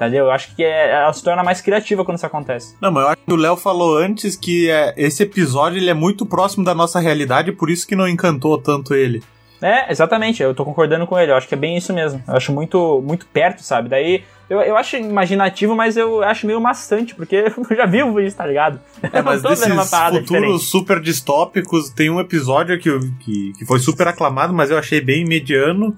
Entendeu? Eu acho que é, ela se torna mais criativa quando isso acontece. Não, mas eu acho que o Léo falou antes que é, esse episódio ele é muito próximo da nossa realidade, por isso que não encantou tanto ele. É, exatamente, eu tô concordando com ele, eu acho que é bem isso mesmo. Eu acho muito, muito perto, sabe? Daí eu, eu acho imaginativo, mas eu acho meio maçante, porque eu já vivo isso, tá ligado? É, mas desses futuros diferente. super distópicos, tem um episódio que, que, que foi super aclamado, mas eu achei bem mediano,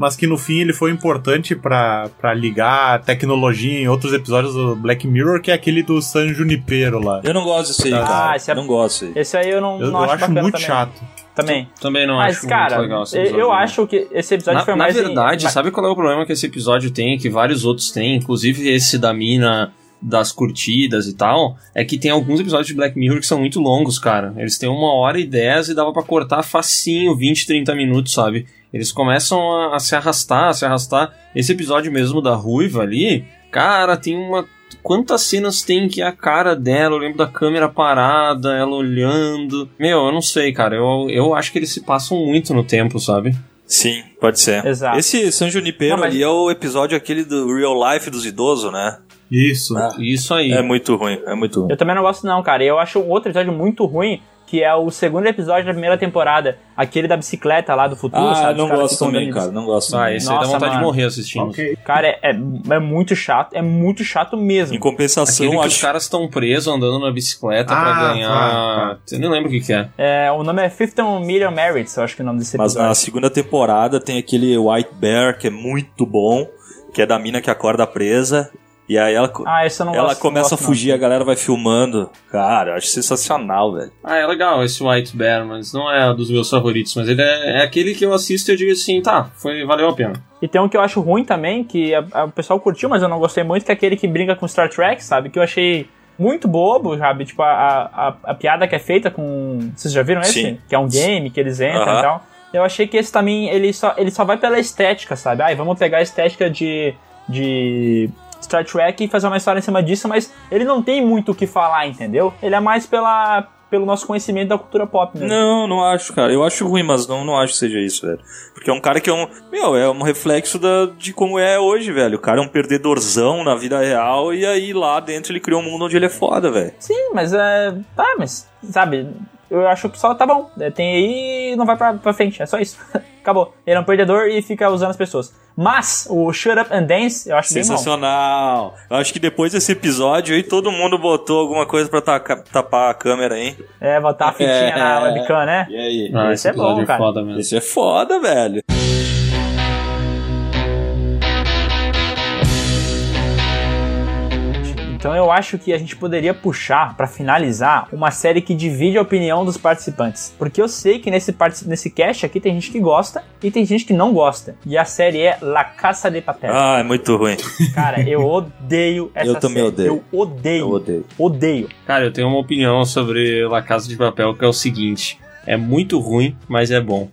mas que no fim ele foi importante pra pra ligar a tecnologia em outros episódios do Black Mirror, que é aquele do San Junipero lá. Eu não gosto disso aí, Ah, cara. esse é- Não gosto. Esse aí eu não, Eu, não eu acho, muito também. chato. Também. Também não Mas, acho cara, muito legal esse eu, episódio, eu não. acho que esse episódio Na, foi na mais. em- verdade, mas- sabe qual é o problema que esse episódio tem, que vários outros têm, inclusive esse da mina das curtidas e tal, é que tem alguns episódios de Black Mirror que são muito longos, cara. Eles têm uma hora e dez e dava pra cortar facinho 20, 30 minutos, sabe? Eles começam a, a se arrastar, a se arrastar. Esse episódio mesmo da Ruiva ali, cara, tem uma. Quantas cenas tem que a cara dela? Eu lembro da câmera parada, ela olhando. Meu, eu não sei, cara. Eu, eu acho que eles se passam muito no tempo, sabe? Sim, pode ser. Exato. Esse San Junipero Não, mas- ali é o episódio aquele do Real Life dos idosos, né? Isso. Ah, Isso aí. É muito ruim, é muito ruim. Eu também não gosto, não, cara. Eu acho outro episódio muito ruim, que é o segundo episódio da primeira temporada. Aquele da bicicleta lá do futuro, Ah, sabe? não gosto também, cara. Não gosto Ah, esse aí dá Nossa, vontade de mano. morrer assistindo. Ok. Cara, é, é, é muito chato, é muito chato mesmo. Em compensação, Aquele que os caras estão presos andando na bicicleta Ah, pra ganhar. tá, Eu nem lembro o que, que é. É, o nome é 15 Million Merits, eu acho que é o nome desse Mas episódio. na segunda temporada tem aquele White Bear que é muito bom, que é da mina que acorda presa. E aí ela, Ah, não ela gosto. começa não a gosto, fugir, a galera vai filmando. Cara, eu acho sensacional, velho. Ah, é legal esse White Bear, mas não é um dos meus favoritos. Mas ele é, é aquele que eu assisto e eu digo assim, tá, foi, valeu a pena. não. E tem um que eu acho ruim também, que a- a- o pessoal curtiu, mas eu não gostei muito, que é aquele que brinca com Star Trek, sabe? Que eu achei muito bobo, sabe? Tipo, a, a, a piada que é feita com. Vocês já viram esse? Sim. Que é um game que eles entram Aham. e tal. Eu achei que esse também, ele só, ele só vai pela estética, sabe? Ai, vamos pegar a estética de. de. Star Trek e fazer uma história em cima disso, mas ele não tem muito o que falar, entendeu? Ele é mais pela, pelo nosso conhecimento da cultura pop mesmo. Não, não acho, cara. Eu acho ruim, mas não, não acho que seja isso, velho. Porque é um cara que é um. Meu, é um reflexo da, de como é hoje, velho. O cara é um perdedorzão na vida real e aí lá dentro ele criou um mundo onde ele é foda, velho. Sim, mas é. Tá, mas, sabe, eu acho que só tá bom. É, Tem aí e não vai pra, pra frente. É só isso. Acabou. Ele é um perdedor e fica usando as pessoas. Mas o Shut Up and Dance, eu acho bem bom. Sensacional. Eu acho que depois desse episódio aí todo mundo botou alguma coisa pra taca- tapar a câmera, hein? É, botar a fitinha É. na webcam, né? E aí? Ah, Esse é bom, cara. foda mesmo. Esse é foda, velho. Então eu acho que a gente poderia puxar, pra finalizar, uma série que divide a opinião dos participantes. Porque eu sei que nesse, nesse cast aqui tem gente que gosta e tem gente que não gosta. E a série é La Casa de Papel. Ah, é muito ruim. Cara, eu odeio essa Eu também série. odeio. Eu odeio. Eu odeio. Odeio. Cara, eu tenho uma opinião sobre La Casa de Papel que é o seguinte: é muito ruim, mas é bom.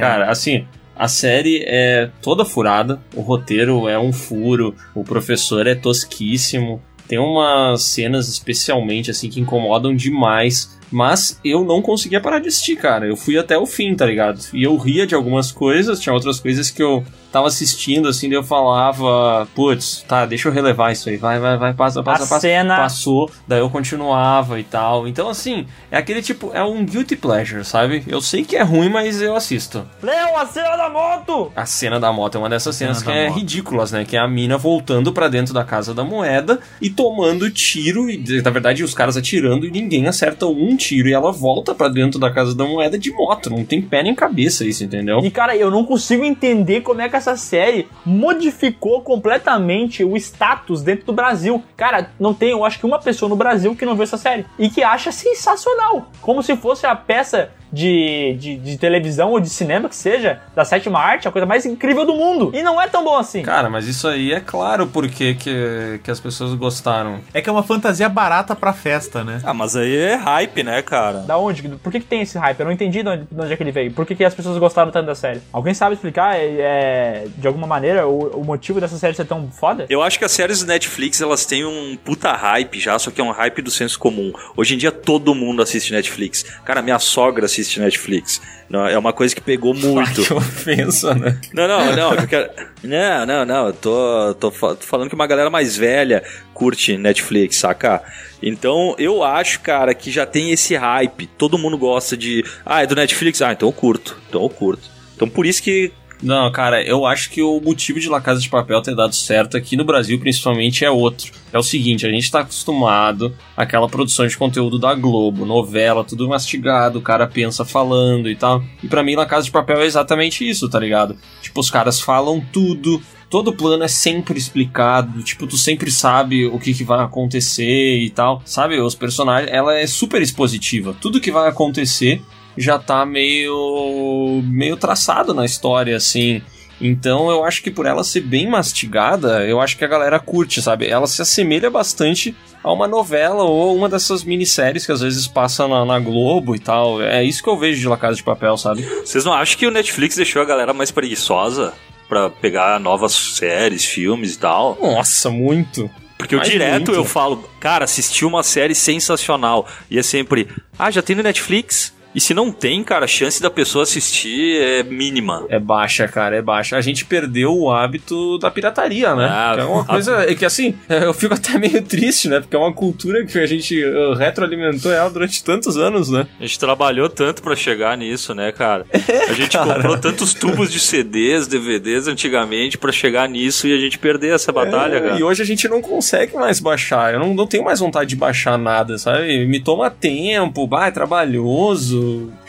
Cara, assim, a série é toda furada, o roteiro é um furo, o professor é tosquíssimo. Tem umas cenas especialmente assim que incomodam demais. Mas eu não conseguia parar de assistir, cara. Eu fui até o fim, tá ligado? E eu ria de algumas coisas, tinha outras coisas que eu tava assistindo, assim, daí eu falava, putz, tá, deixa eu relevar isso aí, vai, vai, vai, passa, passa, a passa. cena. Passou, daí eu continuava e tal. Então, assim, é aquele tipo, é um guilty pleasure, sabe? Eu sei que é ruim, mas eu assisto. Léo, a cena da moto! A cena da moto é uma dessas cenas Cena que é moto. ridículas, né? Que é a mina voltando pra dentro da casa da moeda e tomando tiro, e na verdade os caras atirando e ninguém acerta um tiro e ela volta pra dentro da casa da moeda de moto. Não tem pé nem cabeça isso, entendeu? E cara, eu não consigo entender como é que essa série modificou completamente o status dentro do Brasil. Cara, não tem, eu acho que uma pessoa no Brasil que não viu essa série e que acha sensacional. Como se fosse a peça de, de, de televisão ou de cinema que seja, da sétima arte, a coisa mais incrível do mundo. E não é tão bom assim. Cara, mas isso aí é claro porque que, que as pessoas gostaram. É que é uma fantasia barata pra festa, né? Ah, mas aí é hype, né, cara? Da onde? Por que, que tem esse hype? Eu não entendi de onde, de onde é que ele veio. Por que, que as pessoas gostaram tanto da série? Alguém sabe explicar, é, é, de alguma maneira, o, o motivo dessa série ser tão foda? Eu acho que as séries do Netflix, elas têm um puta hype já, só que é um hype do senso comum. Hoje em dia todo mundo assiste Netflix. Cara, minha sogra assiste Netflix. Não, é uma coisa que pegou muito. Que ofensa, né? Não, não, não. eu quero- Não, não, não. Eu tô, tô falando que uma galera mais velha curte Netflix, saca? Então eu acho, cara, que já tem esse hype. Todo mundo gosta de. Ah, é do Netflix? Ah, então eu curto. Então eu curto. Então por isso que Não, cara, eu acho que o motivo de La Casa de Papel ter dado certo aqui no Brasil, principalmente, é outro. É o seguinte, a gente tá acostumado àquela produção de conteúdo da Globo, novela, tudo mastigado, o cara pensa falando e tal. E pra mim, La Casa de Papel é exatamente isso, tá ligado? Tipo, os caras falam tudo, todo plano é sempre explicado, tipo, tu sempre sabe o que, que vai acontecer e tal. Sabe, os personagens, ela é super expositiva. Tudo que vai acontecer já tá meio meio traçado na história assim. Então eu acho que por ela ser bem mastigada, eu acho que a galera curte, sabe? Ela se assemelha bastante a uma novela ou uma dessas minisséries que às vezes passa na, na Globo e tal. É isso que eu vejo de La Casa de Papel, sabe? Vocês não acham que o Netflix deixou a galera mais preguiçosa pra pegar novas séries, filmes e tal? Nossa, muito. Porque eu Mas direto muito. eu falo, cara, assisti uma série sensacional. E é sempre, ah, já tem no Netflix? E se não tem, cara, a chance da pessoa assistir é mínima. É baixa, cara, é baixa. A gente perdeu o hábito da pirataria, né? Ah, é uma coisa é que assim, eu fico até meio triste, né? Porque é uma cultura que a gente uh, retroalimentou ela durante tantos anos, né? A gente trabalhou tanto pra chegar nisso, né, cara? A gente comprou tantos tubos de CDs, DVDs antigamente pra chegar nisso e a gente perder essa batalha, É, cara. E hoje a gente não consegue mais baixar. Eu não, não tenho mais vontade de baixar nada, sabe? Me toma tempo, bah, é trabalhoso.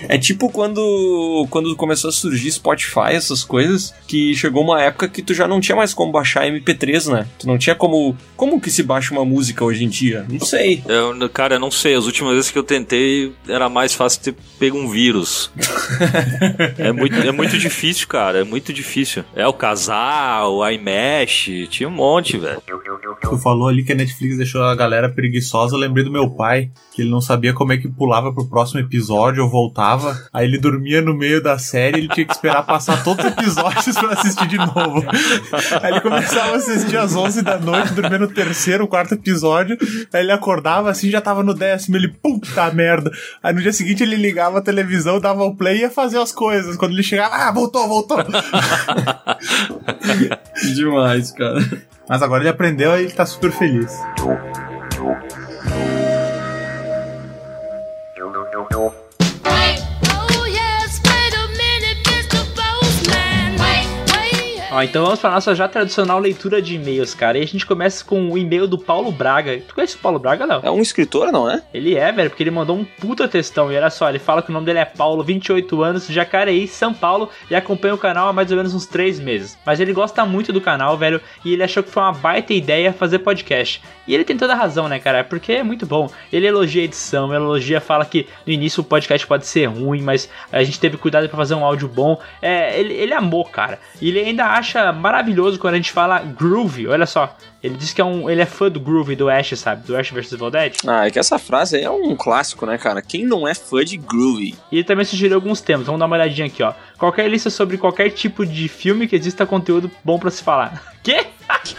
É tipo quando, quando começou a surgir Spotify, essas coisas, que chegou uma época que tu já não tinha mais como baixar MP3, né? Tu não tinha como. Como que se baixa uma música hoje em dia? Não sei. Eu, cara, eu não sei. As últimas vezes que eu tentei, era mais fácil ter pego um vírus. é, muito, é muito difícil, cara. É muito difícil. É o casal, o iMesh, tinha um monte, velho. Tu falou ali que a Netflix deixou a galera preguiçosa. Eu lembrei do meu pai, que ele não sabia como é que pulava pro próximo episódio ou voltava. Aí ele dormia no meio da série ele tinha que esperar passar todos os episódios pra assistir de novo. Aí ele começava a assistir às 11 da noite, dormia no terceiro, quarto episódio. Aí ele acordava assim, já tava no décimo. Ele, puta merda. Aí no dia seguinte ele ligava a televisão, dava o play e ia fazer as coisas. Quando ele chegava, ah, voltou, voltou. Demais, cara. Mas agora ele aprendeu e ele tá super feliz. Ó, então vamos pra nossa já tradicional leitura de e-mails, cara. E a gente começa com o e-mail do Paulo Braga. Tu conhece o Paulo Braga, não? É um escritor, não é? Ele é, velho, porque ele mandou um puta textão. E olha só, ele fala que o nome dele é Paulo, 28 anos, Jacareí, São Paulo, e acompanha o canal há mais ou menos uns 3 meses. Mas ele gosta muito do canal, velho, e ele achou que foi uma baita ideia fazer podcast. E ele tem toda a razão, né, cara? Porque é muito bom. Ele elogia a edição, ele elogia, fala que no início o podcast pode ser ruim, mas a gente teve cuidado pra fazer um áudio bom. É, ele, ele amou, cara. E ele ainda acha maravilhoso quando a gente fala groovy. Olha só, ele diz que é um, ele é fã do groovy do Ash, sabe? Do Ash vs Evil Dead. Ah, é que essa frase aí é um clássico, né, cara? Quem não é fã de Groovy? E ele também sugeriu alguns temas. Vamos dar uma olhadinha aqui, ó. Qualquer lista sobre qualquer tipo de filme que exista conteúdo bom pra se falar. Quê?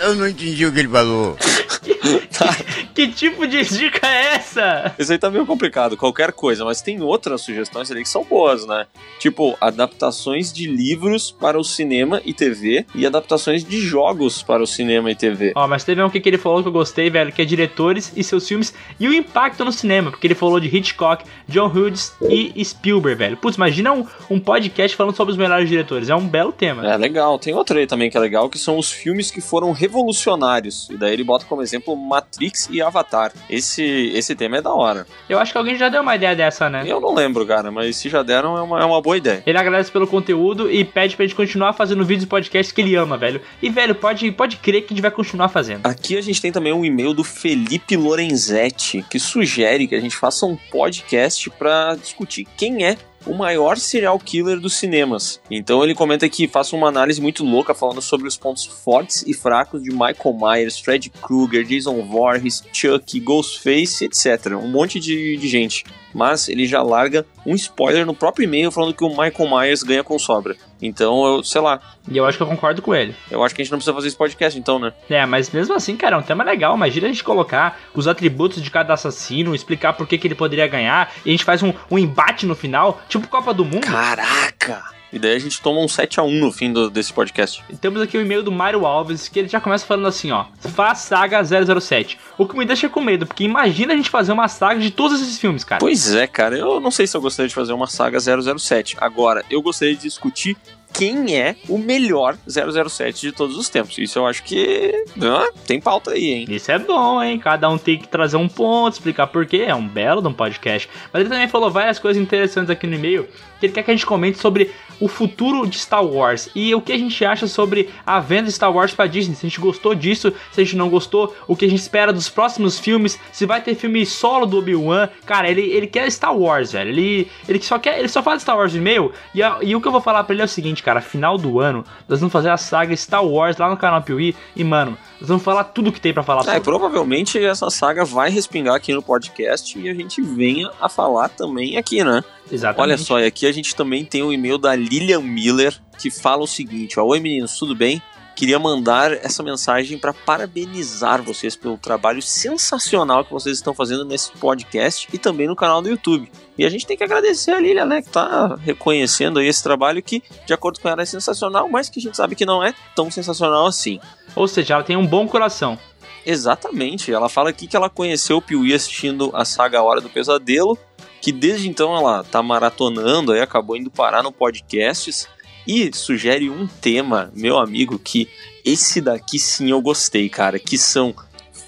Eu não entendi o que ele falou. Que tipo de dica é essa? Isso aí tá meio complicado, qualquer coisa, mas tem outras sugestões ali que são boas, né? Tipo, adaptações de livros para o cinema e TV e adaptações de jogos para o cinema e TV. Ó, mas teve um que ele falou que eu gostei, velho, que é diretores e seus filmes e o impacto no cinema, porque ele falou de Hitchcock, John Hughes e Spielberg, velho. Putz, imagina um, um podcast falando sobre os melhores diretores. É um belo tema. É legal, tem outra aí também que é legal, que são os filmes que foram revolucionários. E daí ele bota como exemplo Matrix e Avatar. Esse, esse tema é da hora. Eu acho que alguém já deu uma ideia dessa, né? Eu não lembro, cara, mas se já deram, é uma, é uma boa ideia. Ele agradece pelo conteúdo e pede pra gente continuar fazendo vídeos e podcasts que ele ama, velho. E, velho, pode, pode crer que a gente vai continuar fazendo. Aqui a gente tem também um e-mail do Felipe Lorenzetti, que sugere que a gente faça um podcast pra discutir quem é o maior serial killer dos cinemas. Então ele comenta que faça uma análise muito louca falando sobre os pontos fortes e fracos de Michael Myers, Fred Krueger, Jason Voorhees, Chuck, Ghostface, etc. Um monte de, de gente. Mas ele já larga um spoiler no próprio e-mail falando que o Michael Myers ganha com sobra. Então, eu sei lá, E eu acho que eu concordo com ele. eu acho que a gente não precisa fazer esse podcast então, né? É, mas mesmo assim, cara, é um tema legal. Imagina a gente colocar os atributos de cada assassino, explicar por que, que ele poderia ganhar, e a gente faz um, um embate no final, tipo Copa do Mundo. Caraca! E daí a gente toma um 7x1 no fim do- desse podcast. Temos aqui o e-mail do Mário Alves, que ele já começa falando assim, ó. Faz saga 007. O que me deixa com medo, porque imagina a gente fazer uma saga de todos esses filmes, cara. Pois é, cara, eu não sei se eu gostaria de fazer uma saga 007. Agora, eu gostaria de discutir quem é o melhor 007 de todos os tempos. Isso eu acho que ah, tem pauta aí, hein? Isso é bom, hein? Cada um tem que trazer um ponto, explicar por quê. É um belo de um podcast. Mas ele também falou várias coisas interessantes aqui no e-mail que ele quer que a gente comente sobre o futuro de Star Wars e o que a gente acha sobre a venda de Star Wars pra Disney. Se a gente gostou disso, se a gente não gostou, o que a gente espera dos próximos filmes, se vai ter filme solo do Obi-Wan. Cara, ele, ele quer Star Wars, velho. Ele, ele só quer, ele só fala de Star Wars no e-mail. E, e o que eu vou falar pra ele é o seguinte, cara, final do ano, nós vamos fazer a saga Star Wars lá no canal Piuí e, mano, nós vamos falar tudo que tem pra falar É, sobre. provavelmente essa saga vai respingar aqui no podcast e a gente venha a falar também aqui, né? Exatamente. Olha só, e aqui a gente também tem um e-mail da Lilian Miller que fala o seguinte: ó, Oi meninos, tudo bem? Queria mandar essa mensagem para parabenizar vocês pelo trabalho sensacional que vocês estão fazendo nesse podcast e também no canal do YouTube. E a gente tem que agradecer a Lilian, né, que tá reconhecendo aí esse trabalho que, de acordo com ela, é sensacional, mas que a gente sabe que não é tão sensacional assim. Ou seja, ela tem um bom coração. Exatamente. Ela fala aqui que ela conheceu o Piuí assistindo a saga A Hora do Pesadelo, que desde então ela tá maratonando, aí acabou indo parar no podcasts e sugere um tema, meu amigo, que esse daqui sim eu gostei, cara, que são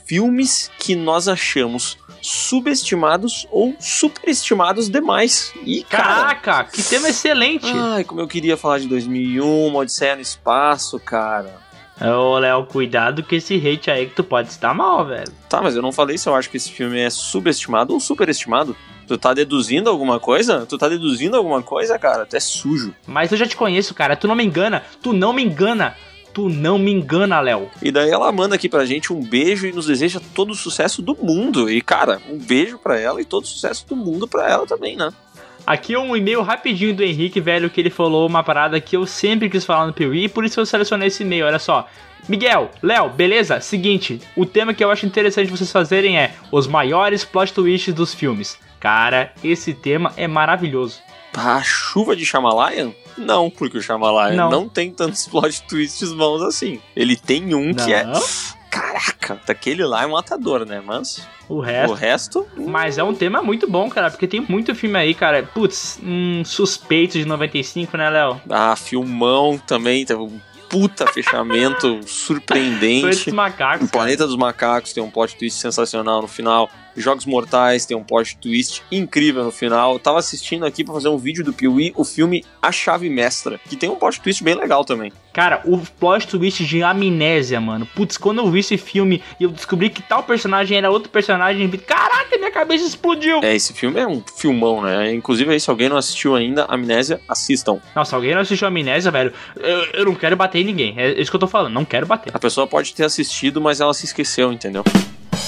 filmes que nós achamos subestimados ou superestimados demais. E cara, Caraca, que tema excelente! ai, como eu queria falar de 2001, uma Odisseia no espaço, cara. Ô, Léo, cuidado com esse hate aí que tu pode estar mal, velho. Tá, mas eu não falei se eu acho que esse filme é subestimado ou superestimado. Tu tá deduzindo alguma coisa? Tu tá deduzindo alguma coisa, cara? Tu é sujo. Mas eu já te conheço, cara. Tu não me engana. Tu não me engana. Tu não me engana, Léo. E daí ela manda aqui pra gente um beijo e nos deseja todo o sucesso do mundo. E, cara, um beijo pra ela e todo o sucesso do mundo pra ela também, né? Aqui é um e-mail rapidinho do Henrique, velho, que ele falou uma parada que eu sempre quis falar no Piuí, e por isso eu selecionei esse e-mail, olha só. Miguel, Léo, beleza? Seguinte, o tema que eu acho interessante vocês fazerem é os maiores plot twists dos filmes. Cara, esse tema é maravilhoso. A chuva de Shyamalan? Não, porque o Shyamalan Não. não, tem tantos plot twists bons assim. Ele tem um que é... Não. Caraca, daquele lá é matador, né? Mas O resto. o resto... Mas é um tema muito bom, cara, porque tem muito filme aí, cara. Putz, um suspeito de 95, né, Léo? Ah, filmão também, teve um puta fechamento surpreendente. Foi esses macacos. O Planeta dos Macacos tem um plot twist sensacional no final. Jogos Mortais tem um plot twist incrível no final. Eu tava assistindo aqui pra fazer um vídeo do Piuí, o filme A Chave Mestra, que tem um plot twist bem legal também. Cara, o plot twist de amnésia, mano. Putz, quando eu vi esse filme e eu descobri que tal personagem era outro personagem, caraca, minha cabeça explodiu. É, esse filme é um filmão, né? Inclusive aí, se alguém não assistiu ainda, Amnésia, assistam. Nossa, alguém não assistiu Amnésia, velho? Eu, eu não quero bater em ninguém. É isso que eu tô falando, não quero bater. A pessoa pode ter assistido, mas ela se esqueceu, entendeu?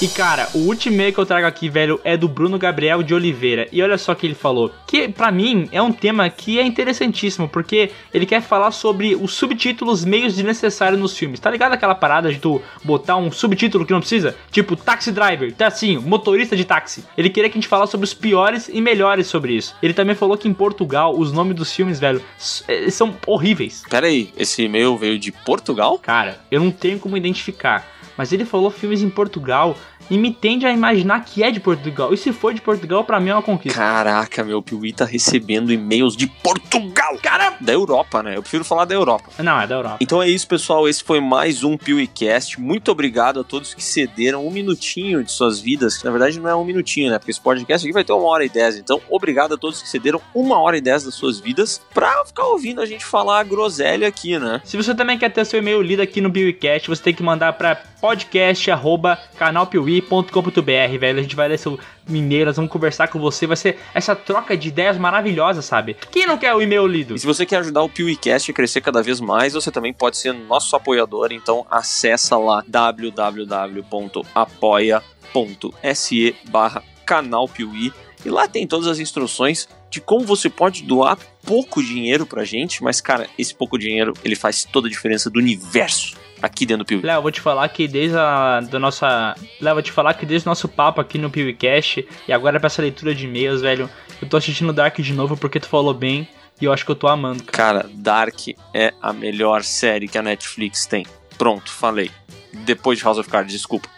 E cara, o último e-mail que eu trago aqui, velho, é do Bruno Gabriel de Oliveira. E olha só o que ele falou. Que pra mim é um tema que é interessantíssimo, porque ele quer falar sobre os subtítulos meio desnecessários nos filmes. Tá ligado aquela parada de tu botar um subtítulo que não precisa? Tipo, taxi driver, tá assim, motorista de táxi. Ele queria que a gente falasse sobre os piores e melhores sobre isso. Ele também falou que em Portugal os nomes dos filmes, velho, eh, são horríveis. Pera aí, esse e-mail veio de Portugal? Cara, eu não tenho como identificar. Mas ele falou filmes em Portugal e me tende a imaginar que é de Portugal. E se for de Portugal, pra mim é uma conquista. Caraca, meu, o Piuí tá recebendo e-mails de Portugal! Caramba! Da Europa, né? Eu prefiro falar da Europa. Não, é da Europa. Então é isso, pessoal. Esse foi mais um PeeWeeCast. Muito obrigado a todos que cederam um minutinho de suas vidas. Que na verdade não é um minutinho, né? Porque esse podcast aqui vai ter uma hora e dez. Então, obrigado a todos que cederam uma hora e dez das suas vidas pra ficar ouvindo a gente falar groselha aqui, né? Se você também quer ter seu e-mail lido aqui no BeWeCast, você tem que mandar pra podcast.canalpiuí.com.br, velho. A gente vai ler seu e-mail, nós vamos conversar com você. Vai ser essa troca de ideias maravilhosa, sabe? Quem não quer o e-mail lido? E se você quer ajudar o PeeWeeCast a crescer cada vez mais, você também pode ser nosso apoiador. Então acessa lá www.apoia.se barra canal Piuí. E lá tem todas as instruções de como você pode doar pouco dinheiro pra gente, mas cara, esse pouco dinheiro ele faz toda a diferença do universo aqui dentro do Piuí. Léo, eu vou te falar que desde a da nossa. Léo, eu vou te falar que desde o nosso papo aqui no PewCast e agora pra essa leitura de e-mails, velho, eu tô assistindo Dark de novo porque tu falou bem e eu acho que eu tô amando, cara. Cara, Dark é a melhor série que a Netflix tem. Pronto, falei. Depois de House of Cards, desculpa.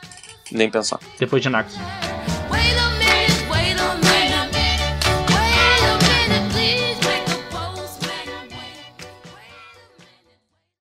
Nem pensar. Depois de Narcos.